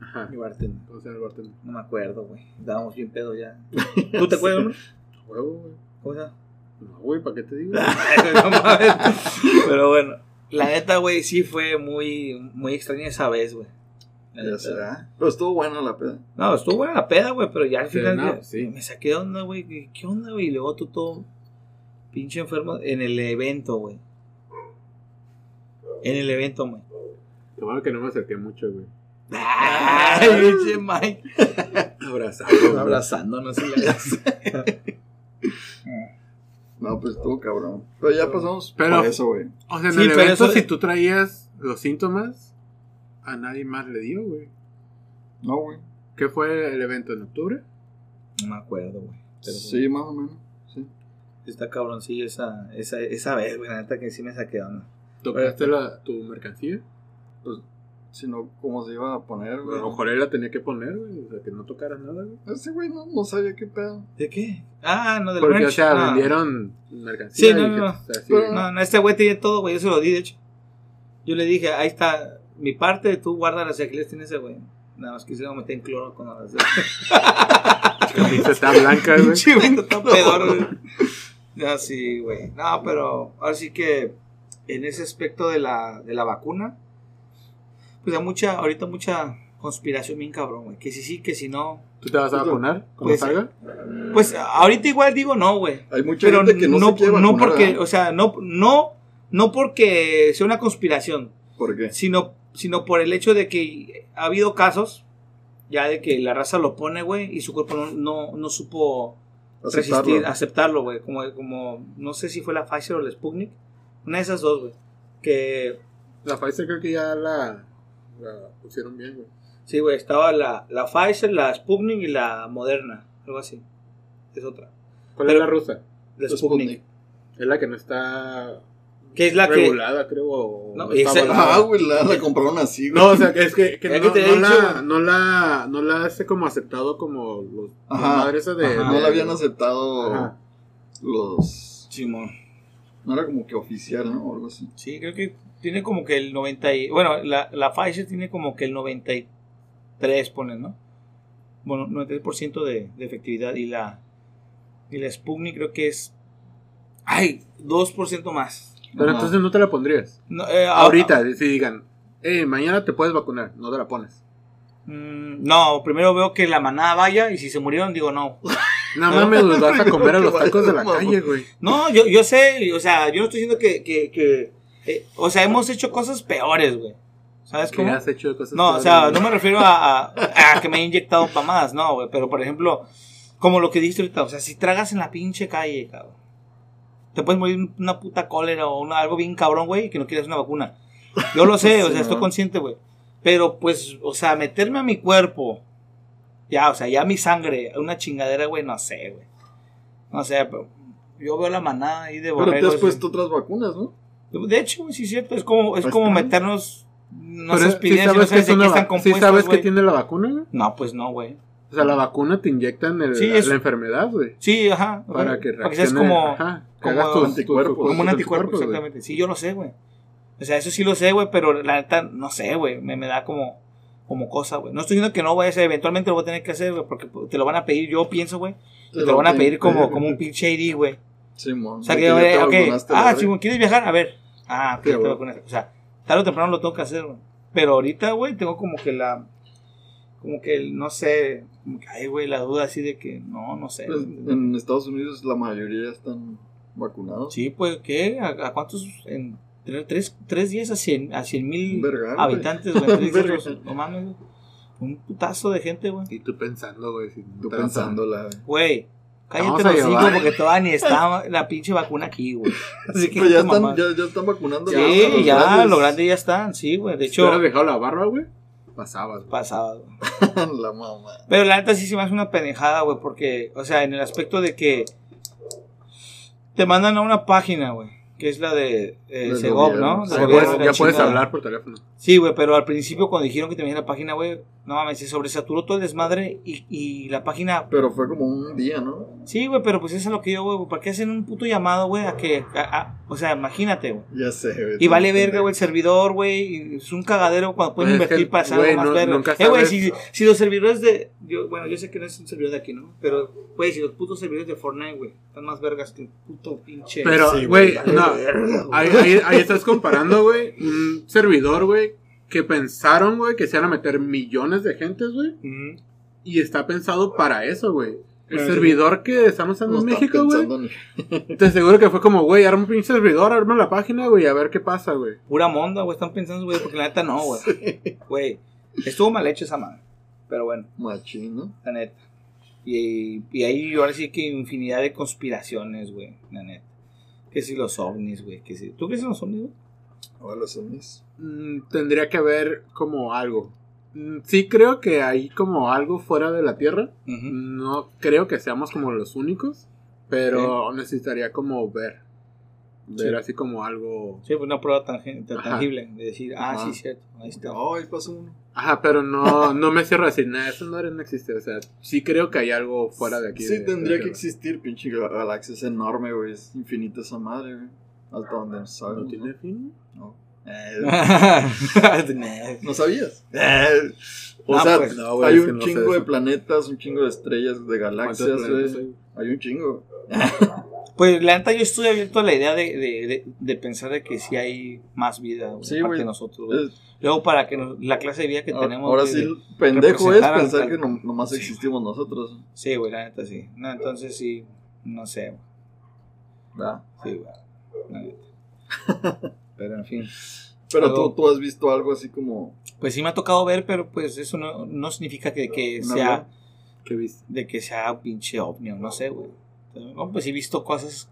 Ajá. Y bartender. ¿Cómo se llama el bartender? No me acuerdo, güey. Estábamos bien pedos ya. ¿Tú te acuerdas, no? Huevo, güey. ¿Cómo se llama? No, güey, ¿para qué te digo? No mames. Pero bueno, la neta, güey, sí fue muy, muy extraña esa vez, güey. Ya. Pero estuvo buena la peda. No, estuvo buena la peda, güey, pero ya al final no, ya- sí. me saqué de onda, güey. ¿Qué, qué onda, güey? Y luego tú todo pinche enfermo en el evento, güey. En el evento, güey. Lo bueno que no me acerqué mucho, güey. Ay, pinche Mike. Abrazado. Abrazándonos y la No, pues estuvo cabrón. Pero ya pasamos Pero- por eso, güey. O sea, en Sí, el pero evento, eso- si tú traías los síntomas, a nadie más le dio, güey. No, güey. ¿Qué fue el evento en octubre? No me acuerdo, güey. Sí, más o menos. Sí. Está cabroncillo esa, esa, esa vez, güey. La neta que sí me saqué onda. ¿Tocaste la, tu mercancía? Pues, si no, ¿cómo se iba a poner, A güey? lo mejor él la tenía que poner, güey. O sea, que no tocara nada, güey. Ese güey no, no sabía qué pedo. ¿De qué? Ah, no, del Porque, o merch. sea, No. vendieron mercancía. Sí, no, y no, que- no. o sea, sí, Pero- No, no, este güey tiene todo, güey. Yo se lo di, de hecho. Yo le dije, ahí está mi parte, tú guárdalas y aquí les tienes ese, güey. Nada más lo meter en cloro con las camisa está blanca, güey. Está pedor, güey. Ya sí, güey. No, pero ahora sí que en ese aspecto de la, de la vacuna, pues hay mucha, ahorita mucha conspiración bien cabrón, güey. Que si sí, que si no. ¿Tú te vas a vacunar cuando Pues, salga? Pues ahorita igual digo no, güey. Hay mucha Pero gente que no, no, se quiere no vacunar, porque, ¿verdad? o sea, no, no, no porque sea una conspiración, ¿Por qué? sino, sino por el hecho de que ha habido casos ya de que la raza lo pone, güey, y su cuerpo no, no, no supo Aceptarlo. resistir, aceptarlo, güey. Como, como, no sé si fue la Pfizer o la Sputnik. Una de esas dos, güey. Que, La Pfizer creo que ya la, la pusieron bien, güey. sí, güey, estaba la, la Pfizer, la Sputnik y la Moderna. Algo así. Es otra. ¿Cuál Pero- es la rusa? La Sputnik. Sputnik. Es la que no está Que es la que... regulada, creo. O No, no está esa- avalada. Ah, güey, la, la compraron así, güey. No, o sea, que es que, que Es no, que te no he la, no la no la hace como aceptado como los Ajá. la madre esa de, Ajá. no la habían aceptado Ajá. los... Simón. No era como que oficial, ¿no? O algo así. Sí, creo que tiene como que el 90 y... Bueno, la, la Pfizer tiene como que el 93, ponen, ¿no? Bueno, 93% de, de efectividad y la... Y la Sputnik creo que es... ¡Ay! 2% más. Pero Ajá. entonces no te la pondrías. No, eh, Ahorita, si digan, eh, mañana te puedes vacunar, no te la pones. Mm, no, primero veo que la manada vaya y si se murieron digo no. No mames, los vas a comer a los tacos de la calle, güey. No, yo, yo sé, o sea, yo no estoy diciendo que... que, que, eh, o sea, hemos hecho cosas peores, güey. ¿Sabes ¿Qué cómo? has hecho cosas No, o sea, güey? no me refiero a, a- a que me he inyectado para más, no, güey. Pero, por ejemplo, como lo que dijiste ahorita, o sea, si tragas en la pinche calle, cabrón. Te puedes morir una puta cólera o una- algo bien cabrón, güey, y que no quieres una vacuna. Yo lo sé, o sea, estoy ¿no? consciente, güey. Pero, pues, o sea, meterme a mi cuerpo, ya, o sea, ya mi sangre, una chingadera, güey, no sé, güey. No sé, pero yo veo la manada ahí de Pero te borregos. has puesto otras vacunas, ¿no? De hecho, güey, sí es cierto. Es como, es Pues como está. meternos. No sé, aspirinas y no sabes que sabes es una están sí sabes tiene la vacuna, güey. No, pues no, güey. O sea, la vacuna te inyectan el, Sí, la enfermedad, güey. Sí, ajá. Para que Para que seas reaccione. como, ajá, que como tus- tus- un anticuerpo, güey. exactamente. Sí, yo lo sé, güey. O sea, eso sí lo sé, güey, pero la neta, no sé, güey. Me, me da como, como cosa, güey. No estoy diciendo que no vaya a ser, eventualmente lo voy a tener que hacer, güey, porque te lo van a pedir, yo pienso, güey. Te lo van a pedir como, como un pinche ID, güey. Simón. O sea, que, ya te ok, vacunaste, la ah, güey, ¿quieres viajar? A ver. Ah, ok, Sí, te vacunas. O sea, tarde o temprano lo tengo que hacer, güey. Pero ahorita, güey, tengo como que la, como que, el, no sé, como que, ay, güey, la duda así de que, no, no sé. Pues, en Estados Unidos la mayoría están vacunados. Sí, pues, ¿qué? ¿A, a cuántos? En tre- tres, tres días a cien, a cien mil habitantes, güey. Tres días, Verga. los- no mames, güey. Un putazo de gente, güey. Y tú pensando, güey. si Tú te pensándola. Güey, cállate los llevar. porque todavía ni está la pinche vacuna aquí, güey. Así que Pues ya están, ya, ya están vacunando. Sí, a los ya, grandes. los grandes ya están, sí, güey. De Si hecho, hubieras dejado la barba, güey, pasabas. güey. pasaba, güey. la mamá. Pero la neta sí se me hace una pendejada, güey, porque, o sea, en el aspecto de que te mandan a una página, güey, que es la de eh, Segov. ¿no? Ya puedes, hablar por teléfono. Sí, güey, pero al principio cuando dijeron que te venía la página, güey, no mames, se sobresaturó todo el desmadre y, y la página... Pero fue como un día, ¿no? Sí, güey, pero pues eso es lo que yo, güey, ¿para qué hacen un puto llamado, güey, a que... a- a- o sea, imagínate, güey. Ya sé, güey. Y vale verga, güey, el servidor, güey. y Es un cagadero cuando pueden Pues es invertir para hacer más no- verga. Eh, güey, si, si los servidores de. Yo, bueno, yo sé que no es un servidor de aquí, ¿no? Pero, güey, si los putos servidores de Fortnite, güey, están más vergas que un puto pinche. Pero, Sí, güey, güey, no. Ahí, ahí, ahí estás comparando, güey, un servidor, güey, que pensaron, güey, que se iban a meter millones de gentes, güey. Y está pensado para eso, güey. El sí. servidor que están usando No en México, güey. Te aseguro que fue como, güey, arma un pinche servidor, arma la página, güey, a ver qué pasa, güey. Pura monda, güey, están pensando, güey, porque la neta no, güey. Güey, estuvo mal hecho esa madre. Pero bueno, Machín, ¿no? la neta. Y, y ahí ahora sí que infinidad de conspiraciones, güey, la neta. Que si los ovnis, güey, que si. ¿Tú crees en los ovnis, güey? Ahora son mis. Mm, tendría que haber como algo. Mm, Sí creo que hay como algo fuera de la Tierra. No creo que seamos como los únicos, pero necesitaría como ver. Ver Sí. así como algo... Sí, pues una prueba tangible de decir, ah, Ajá. sí, cierto, ahí está. Oh, ahí pasó uno. Ajá, pero no, no me cierro a decir, nada, eso no, no existe. O sea, sí creo que hay algo fuera de aquí. Sí, de- tendría de que Tierra. existir, pinche gal- galaxia. Es enorme, güey. Es infinita esa madre, güey. Hasta donde sabemos. ¿No tiene fin? No. Eh. ¿No sabías? o No, sea, pues, no, hay un no chingo de planetas, un chingo de estrellas, de galaxias, ¿Cuántos planetas güey. hay? Hay un chingo. Pues la neta yo estoy abierto a la idea de, de, de, de pensar de que sí hay más vida güey, Sí, aparte de nosotros. güey. Luego para que nos- la clase de vida que ahora tenemos... ahora sí, el pendejo es pensar al- que no- nomás Sí. existimos nosotros. Sí, güey, la neta sí. No, entonces sí, no sé. ¿verdad? Sí, güey. Pero en fin. Pero tú, tú has visto algo así como. Pues sí me ha tocado ver, pero pues eso no, no significa que, que ¿Un sea... ¿Qué viste? de que sea un pinche ovni no sé, güey. No, pues he visto cosas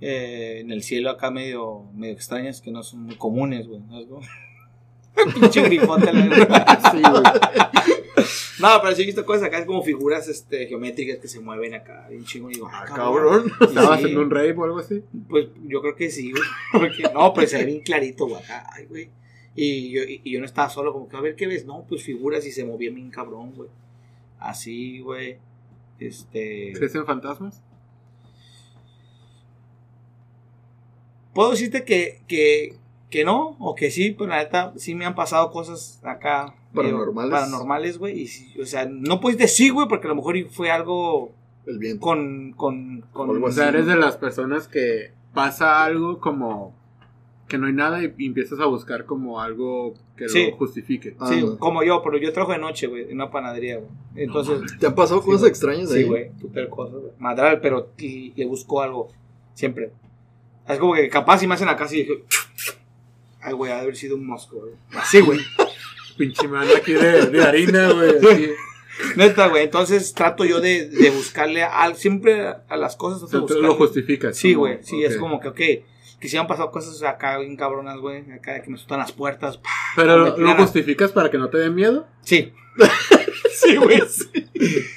eh, en el cielo acá medio, medio extrañas que no son muy comunes, güey. ¿no? Pinche grifote. la- Sí, güey. no, pero sí he visto cosas acá como figuras este, geométricas que se mueven acá, bien chingo. Y digo, ah, Ah, cabrón. ¿Estabas sí, en un rave o algo así? Pues yo creo que sí, güey. Porque, no, pues se ve bien clarito, güey. Acá, ay, güey. Y yo, y, yo no estaba solo, como que a ver qué ves. No, pues figuras y se movían bien cabrón, güey. Así, güey. Este. ¿Crees en fantasmas? Puedo decirte que, que, que no, o que sí, pero la neta sí me han pasado cosas acá. Paranormales. Paranormales, güey. Y sí, o sea, no puedes decir, güey, porque a lo mejor fue algo El viento. con. con, con O sea, eres de las personas que pasa algo como que no hay nada y empiezas a buscar como algo que Sí. lo justifique. Ah, Sí, no. como yo, pero yo trabajo de noche, güey, en una panadería, güey. Entonces, ¿Te han pasado Sí, cosas extrañas sí, ahí? güey, puter cosas, güey. Madral, pero y- le busco algo, siempre. Es como que capaz si me hacen acá, y dije, ay, güey, ha de haber sido un mosco, güey. Así, güey. Pinche mano aquí de, de harina, güey. así. Neta, güey. Entonces trato yo de, de buscarle al, siempre a las cosas. O sea, tú lo justificas. Sí, güey. Sí, es como que, ok. Que si han pasado cosas acá bien cabronas, güey. Acá de que me asustan las puertas. Pero lo justificas para que no te dé miedo. Sí. sí, güey. sí.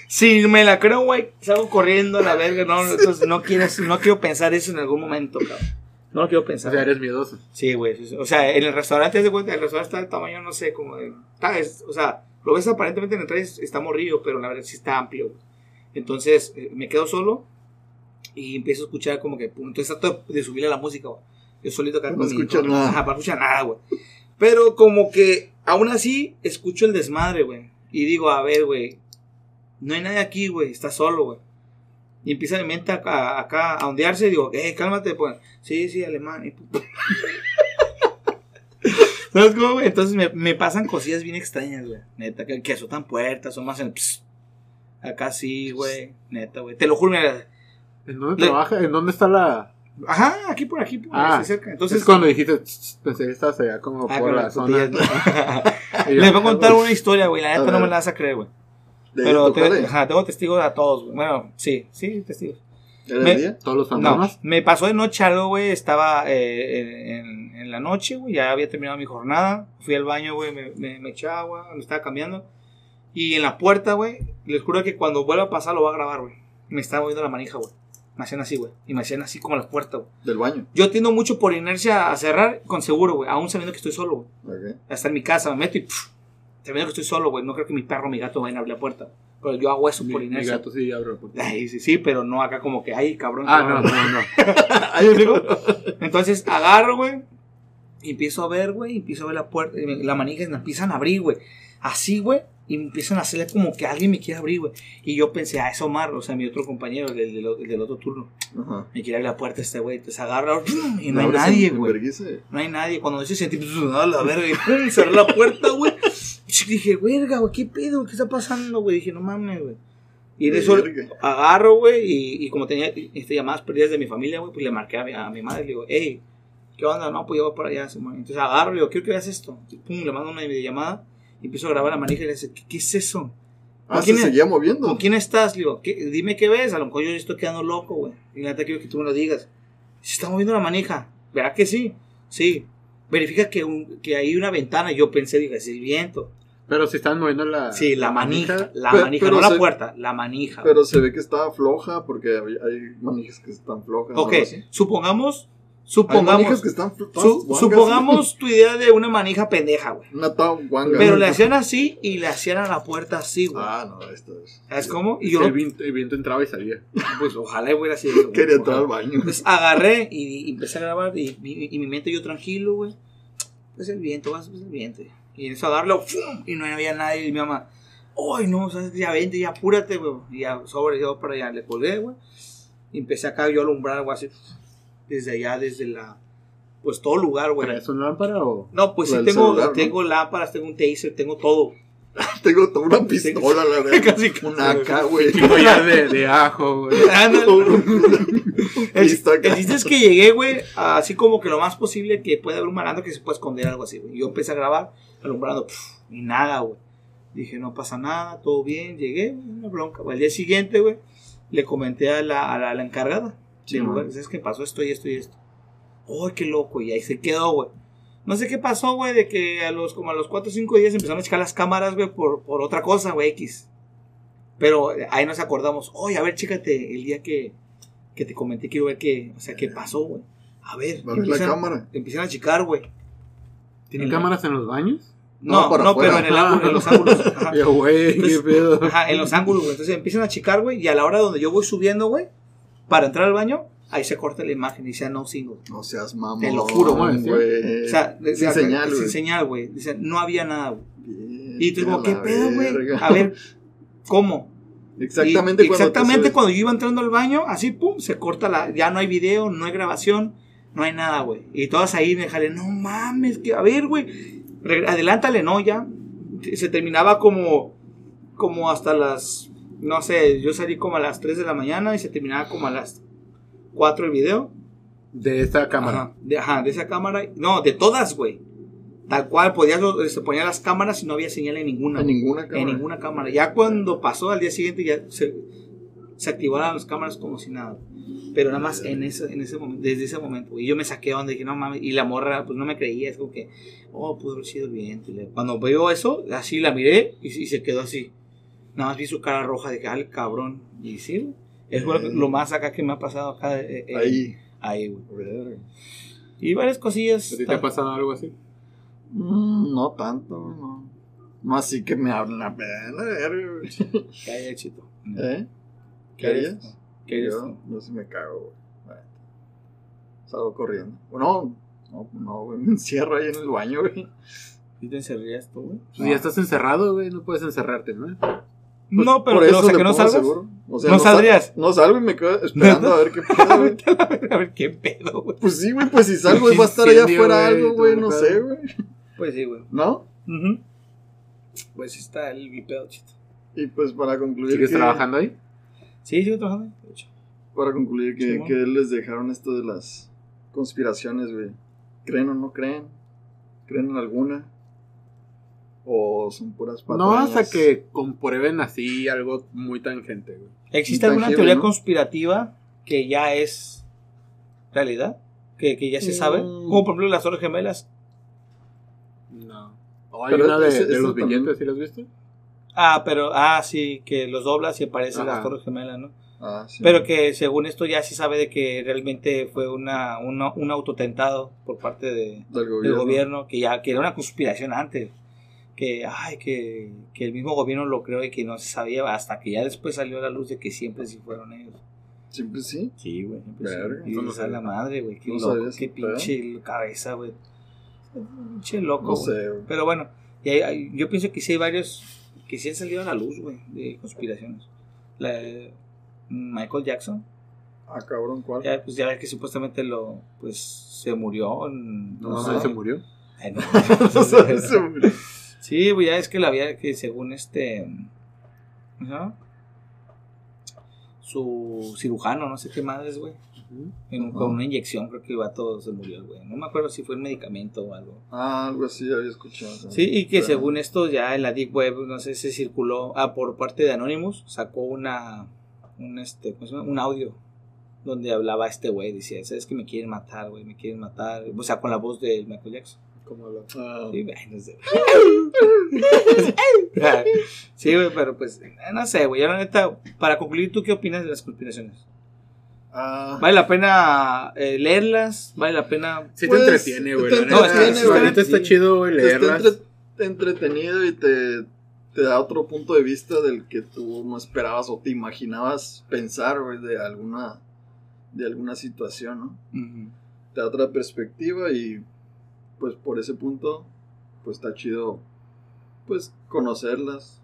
Si me la creo, güey, salgo corriendo a la verga. No, entonces no, quieres, no quiero pensar eso en algún momento, cabrón. No lo quiero O pensar. sea, eres miedoso. Sí, güey. O sea, en el restaurante, de cuenta, el restaurante está de tamaño, no sé, como de. está- es- o sea, lo ves aparentemente en el traje, está morrido, pero la verdad sí está amplio. güey. Entonces, eh, me quedo solo y empiezo a escuchar como que. Entonces trato de subirle la música, güey. Yo solito acá No con mi- escuchas con- nada. Ajá, para no escuchar nada, güey. Pero como que aún así escucho el desmadre, güey. Y digo, a ver, güey. No hay nadie aquí, güey. Está solo, güey. Y empieza mi mente acá, acá a ondearse y digo, eh, cálmate, pues. Sí, sí, alemán. Y ¿Sabes cómo, güey? Entonces me, me pasan cosillas bien extrañas, güey. Neta, que, que azotan puertas, son más en el ps. Acá sí, güey. Neta, güey. Te lo juro, mira. ¿En dónde Le- trabaja? ¿En dónde está la...? Ajá, aquí por aquí, por Ah, cerca. Entonces, es cuando dijiste, "Tss, pensé que estabas allá como Ah, por la zona. ¿no? Les voy a contar "Ah, una historia, güey. La neta no me la vas a creer, güey. ¿De Pero te- ajá, tengo testigos a todos, güey. Bueno, sí, sí, testigos. ¿Era me- día? ¿Todos los No, fantasmas? me pasó de noche algo, güey. Estaba eh, en, la noche, güey. Ya había terminado mi jornada. Fui al baño, güey. Me, me, me eché agua. Me estaba cambiando. Y en la puerta, güey. Les juro que cuando vuelva a pasar lo voy a grabar, güey. Me estaba moviendo la manija, güey. Me hacían así, güey. Y me hacían así como la puerta, güey. Del baño. Yo tiendo mucho por inercia a cerrar con seguro, güey. Aún sabiendo que estoy solo, güey. Hasta en mi casa me meto y pff, sabiendo que estoy solo, güey. No creo que mi perro mi gato vayan a abrir la puerta. Pero yo hago eso Mi, por mi inercia. gato sí abre la puerta. Ay, sí, sí, pero no acá como que, ay, cabrón. Ah, que no, no, no. ¿Ahí me explico? Entonces agarro, güey. Y empiezo a ver, güey. Empiezo a ver la puerta. me- La manija y me empiezan a abrir, güey. Así, güey. Y me empiezan a hacerle como que alguien me quiere abrir, güey. Y yo pensé, ah, es Omar, o sea, mi otro compañero, el del, del- el del otro turno. Ajá. Me quiere abrir la puerta este güey. Entonces agarro ¡pum! y no ¿La hay nadie, güey. No hay nadie. Cuando yo sentí, a la verga, y cerré la puerta, güey. Y dije, verga, güey, ¿qué pedo? ¿Qué está pasando, güey? Dije, no mames, güey. Y de eso agarro, güey, y, y como tenía este, llamadas perdidas de mi familia, güey, pues le marqué a mi, a mi madre, le digo, hey, ¿qué onda? No, pues yo voy para allá. Simón. Entonces agarro, le digo, quiero que veas esto. Y pum, le mando una videollamada y empiezo a grabar la manija y le dice, ¿qué, qué es eso? Ah, ¿Con se quién es? seguía moviendo. ¿Con quién estás? Le digo, ¿qué- dime qué ves. A lo mejor yo estoy quedando loco, güey. Y la neta quiero que tú me lo digas. Se está moviendo la manija. ¿Verdad que sí? Sí. Verifica que, un- que hay una ventana. Yo pensé, dije, es el viento. Pero si están moviendo la... Sí, la manija. La Pero- manija, pero no la puerta, la manija. Pero se ve que estaba floja porque hay, hay manijas que están flojas. ok, así. supongamos. Hay Supongamos. manijas que están su- supongamos tu idea de una manija pendeja, güey. Una guanga. Pero le hacían así y le hacían a la puerta así, güey. Ah, no, esto es. ¿Sabes cómo? Y yo, el, viento, el viento entraba y salía. pues ojalá hubiera sido. Quería entrar al baño. Entonces agarré y, y empecé a grabar y, y- y mi mente yo tranquilo, güey. Pues el viento, vas, pues el viento. Y en eso agarrarlo, ¡fum! y no había nadie. Y mi mamá, ¡ay no! ¿sabes? Ya vente, ya apúrate, güey. Y ya sobre, yo para allá le colgué, güey. Y empecé acá yo a alumbrar algo así. Desde allá, desde la. Pues todo lugar, güey. ¿Traes una lámpara o...? No, pues sí tengo, celular, ¿no? tengo lámparas, tengo un taser, tengo todo. Tengo toda una pistola, la verdad. Casi, Una acá, güey. Collar de, de ajo, güey. El, el chiste es que llegué, güey, así como que lo más posible que puede haber un malandro que se pueda esconder algo así, güey. Yo empecé a grabar, alumbrando, y nada, güey. Dije, no pasa nada, todo bien, llegué, güey, una bronca. güey. Al día siguiente, güey, le comenté a la, a la, a la encargada Sí, ¿sabes qué pasó? Esto y esto y esto. ¡Ay, qué loco! Y ahí se quedó, güey. No sé qué pasó, güey, de que a los, como a los 4 o 5 días empezaron a checar las cámaras, güey, por, por otra cosa, güey, X. Pero eh, ahí nos acordamos, oye, a ver, chécate, el día que, que te comenté, quiero ver qué, o sea, qué pasó, güey. A ver, Va a ver la cámara. empiezan a checar, güey. ¿Tienen El- cámaras en los baños? No, No, pero en, el ángulo, en los ángulos. Ajá. Güey, qué Entonces- pedo. Ajá, en los ángulos, güey. Entonces empiezan a checar, güey, y a la hora donde yo voy subiendo, güey, para entrar al baño, ahí se corta la imagen y dice no single. No seas mamón. Te lo juro, güey. O sea, sin de- señal, sin güey. señal, güey. Dice, no había nada, güey. Y tú como, ¿qué pedo, güey? A ver, ¿cómo? Exactamente Y- cuando. te exactamente cuando yo iba entrando al baño, así, pum, se corta la. Ya no hay video, no hay grabación, no hay nada, güey. Y todas ahí me jale, no mames, que a ver, güey. Adelántale, no, ya. Se terminaba como. Como hasta las. No sé, yo salí como a las 3 de la mañana y se terminaba como a las 4 el video. De esta cámara. Ajá, de, ajá, de esa cámara. No, de todas, güey. Tal cual, podías, se ponían las cámaras y no había señal en ninguna. En ninguna cámara. En ninguna cámara. Ya cuando pasó al día siguiente ya se, se activaron las cámaras como si nada. Pero nada más en ese, en ese momento, desde ese momento. Y yo me saqué donde dije, no mames. Y la morra, pues no me creía. Es como que, oh, pudo haber sido el viento. Cuando veo eso, así la miré y, y se quedó así. Nada más vi su cara roja de que, al cabrón. Y sí, es lo- lo más acá que me ha pasado acá. eh, eh, Ahí. Ahí, güey. Y varias cosillas. ¿A ti te ha pasado algo así? Mm, no tanto, no. No así que me hablen la pena, verga, güey. ¿Qué hay, Chito? ¿Eh? ¿Qué harías? harías? ¿Qué harías Yo, yo sí me cago, güey. Salgo corriendo. Bueno, no, no, güey, me encierro ahí en el baño, güey. ¿Sí te encerrarías tú, güey? Pues ya estás encerrado, güey, no puedes encerrarte, ¿no? No, pero, Por pero, o sea, le que no salgas. seguro. O sea, ¿No sal- saldrías? no salgo y me quedo esperando a ver qué pedo, a ver qué pedo, güey. Pues sí, güey, pues si salgo va a estar allá afuera güey, algo, güey, no sé, güey. Pues sí, güey. ¿No? Pues sí está el mi pedo, Chito. Y pues para concluir ¿Sigues que, trabajando ahí? Sí, sigo trabajando. de hecho. para concluir que, que les dejaron esto de las conspiraciones, güey. ¿Creen o no creen? ¿Creen en alguna? ¿O son puras No, patrañas? hasta que comprueben así algo muy tangente, güey. ¿Existe alguna teoría ¿no? conspirativa que ya es realidad? Que, que ya se sabe. Mm. Como por ejemplo las Torres Gemelas. No. O hay Pero una de, ese- de eso los también- billetes, ¿sí lo has visto? Ah, pero, ah, sí, que los doblas y aparecen Ajá. las Torres Gemelas, ¿no? Ah, sí. Pero que según esto ya se sabe de que realmente fue una, una- un autotentado por parte de, Del del gobierno. gobierno, que ya que era una conspiración antes. Que, ay, que, que el mismo gobierno lo creó y que no se sabía hasta que ya después salió a la luz de que siempre sí fueron ellos. Siempre sí. Sí, güey. siempre sí. Y no la madre, güey. Qué No loco, qué pinche cabeza, güey. Pinche loco. No sé, güey. Pero bueno, y hay- hay- yo pienso que sí hay varios que sí han salido a la luz, güey, de conspiraciones. La Michael Jackson, Ah, cabrón, ¿cuál? ya, pues ya ves que supuestamente lo, pues, se murió. en- No, no sé, sé. se murió. Ay, no. No se murió. Sí, güey, ya es que la había que según este. Su cirujano, no sé qué madres, güey. en- Ajá. Con una inyección, creo que el vato se murió, güey. No me acuerdo si fue un medicamento o algo. Ah, algo así había escuchado. Sí, y que Pero- según esto ya en la Deep Web, no sé, se circuló, ah, por parte de Anonymous, sacó una, un, este, ¿cómo se llama? un audio donde hablaba este güey, decía, sabes que me quieren matar, güey, me quieren matar, o sea, con la voz de Michael Jackson. Como lo- Ah, Sí, güey, no sé. Sí, güey, pero pues, no sé, güey, ya la neta, para concluir, ¿tú qué opinas de las conspiraciones? ah, ¿Vale la pena eh, leerlas? ¿Vale la pena...? Sí Pues, te entretiene, güey. te neta está Sí. chido, güey, te está leerlas. entre- entretenido y te, te da otro punto de vista del que tú no esperabas o te imaginabas pensar, güey, de alguna, de alguna situación, ¿no? Ujú. Te da otra perspectiva y pues por ese punto, pues está chido, pues conocerlas.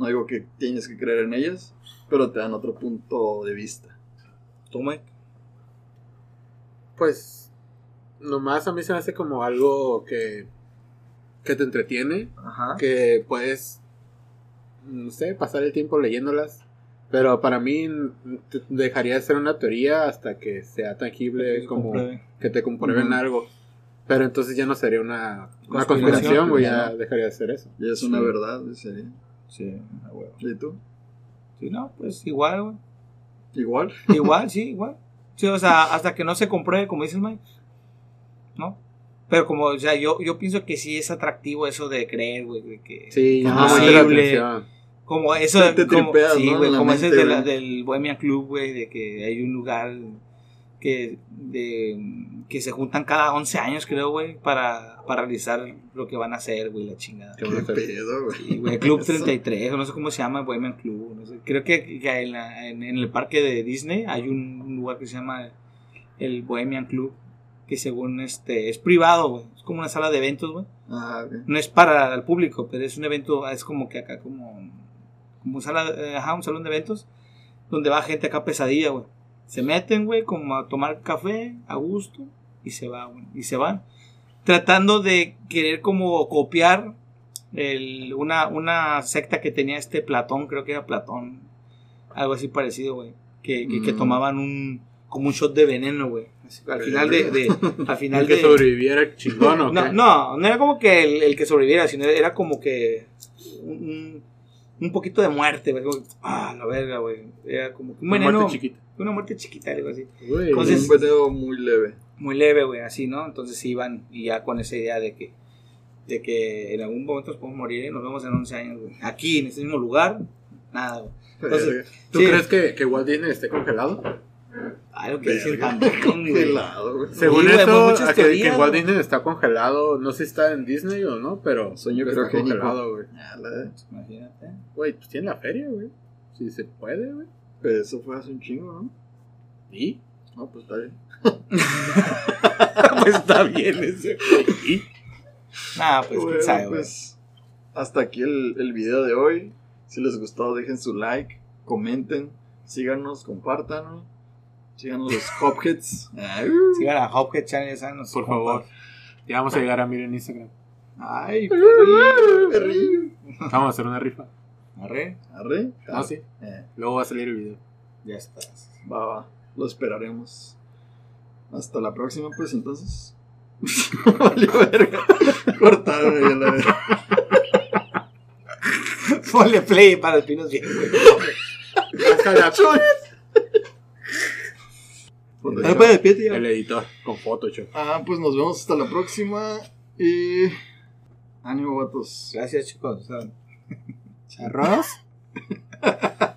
No digo que tienes que creer en ellas, pero te dan otro punto de vista. ¿Tú, Mike? Pues, nomás a mí se me hace como algo que, que te entretiene, Ajá. que puedes, no sé, pasar el tiempo leyéndolas. Pero para mí dejaría de ser una teoría hasta que sea tangible, como Compruebe. que te comprueben Ujú. algo. Pero entonces ya no sería una, una Conspiración, güey, ya ya dejaría de ser eso. Y es una Sí. verdad, sería. Sí, a huevo. ¿Y tú? Sí, no, pues igual, güey. Igual. Igual, sí, igual. Sí, o sea, hasta que no se compruebe, como dices, Mike. ¿No? Pero como, o sea, yo, yo pienso que sí es atractivo eso de creer, güey, de que... Sí, la posible. Como eso, Te- te como, tripeas, sí, ¿no? güey, como ese de la- del Bohemian Club, güey, de que hay un lugar que, de, que se juntan cada 11 años, creo, güey, para, para realizar lo que van a hacer, güey, la chingada. Qué ¿Qué pedo, güey? Sí, güey, Club Eso. 33, o no sé cómo se llama, Bohemian Club. No sé. Creo que, que en, la- en- en el parque de Disney hay un, lugar que se llama el Bohemian Club, que según este es privado, güey. Es como una sala de eventos, güey. Ah. No es para el público, pero es un evento, es como que acá, como, como sala, eh, ajá, un salón de eventos, donde va gente acá pesadilla, güey. Se meten, güey, como a tomar café a gusto y se va, güey. Y se van. Tratando de querer como copiar el, una, una secta que tenía este Platón, creo que era Platón. Algo así parecido, güey. Que, que, que Mm. tomaban un, como un shot de veneno, güey. Al final de, de- al final El que de, sobreviviera chingón, ¿o no, no, no era como que el, el que sobreviviera, sino era como que un, un poquito de muerte, güey. Ah, la verga, güey. Era como que un Una veneno. muerte chiquita. Una muerte chiquita, algo así. Güey, Entonces- un video muy leve. Muy leve, güey, así, ¿no? Entonces iban y ya con esa idea de que, de que en algún momento nos podemos morir y nos vemos en 11 años, güey. Aquí, en este mismo lugar, nada, güey. Entonces. ¿Tú sí. crees que, que Walt Disney esté congelado? Ay, lo que güey. Congelado, güey. Según güey, muchas a que, teorías, que Walt. Disney está congelado, no sé si está en Disney o no, pero Sueño está criogénico. congelado, güey. Ah, Imagínate. Güey, pues tiene la feria, güey. Si se puede, güey. Pero eso fue hace un chingo, ¿no? ¿Y? No, pues está bien. pues está bien ese. ¿Y? Nah, pues Bueno, quién sabe, güey. pues, hasta aquí el, el video de hoy. Si les gustó, dejen su like, comenten, síganos, compartan. Síganos los Hopheads. Sigan a Hophead Channel, ya saben, Por favor. Ya vamos a llegar a mil en Instagram. Ay, perrillo, perrillo. Vamos a hacer una rifa. Arre, Arre. Ah, sí. Eh, Luego va a salir el video. ya estás. va, va. Lo esperaremos. Hasta la próxima, pues entonces. Valió verga. Cortaron ahí a la verga. Ponle play para el pinos bien, güey. Hasta la- Pie, tío. el editor con Photoshop. Ah, pues nos vemos hasta la próxima. Y. Ánimo, vatos. Gracias, chicos. ¿Arroz?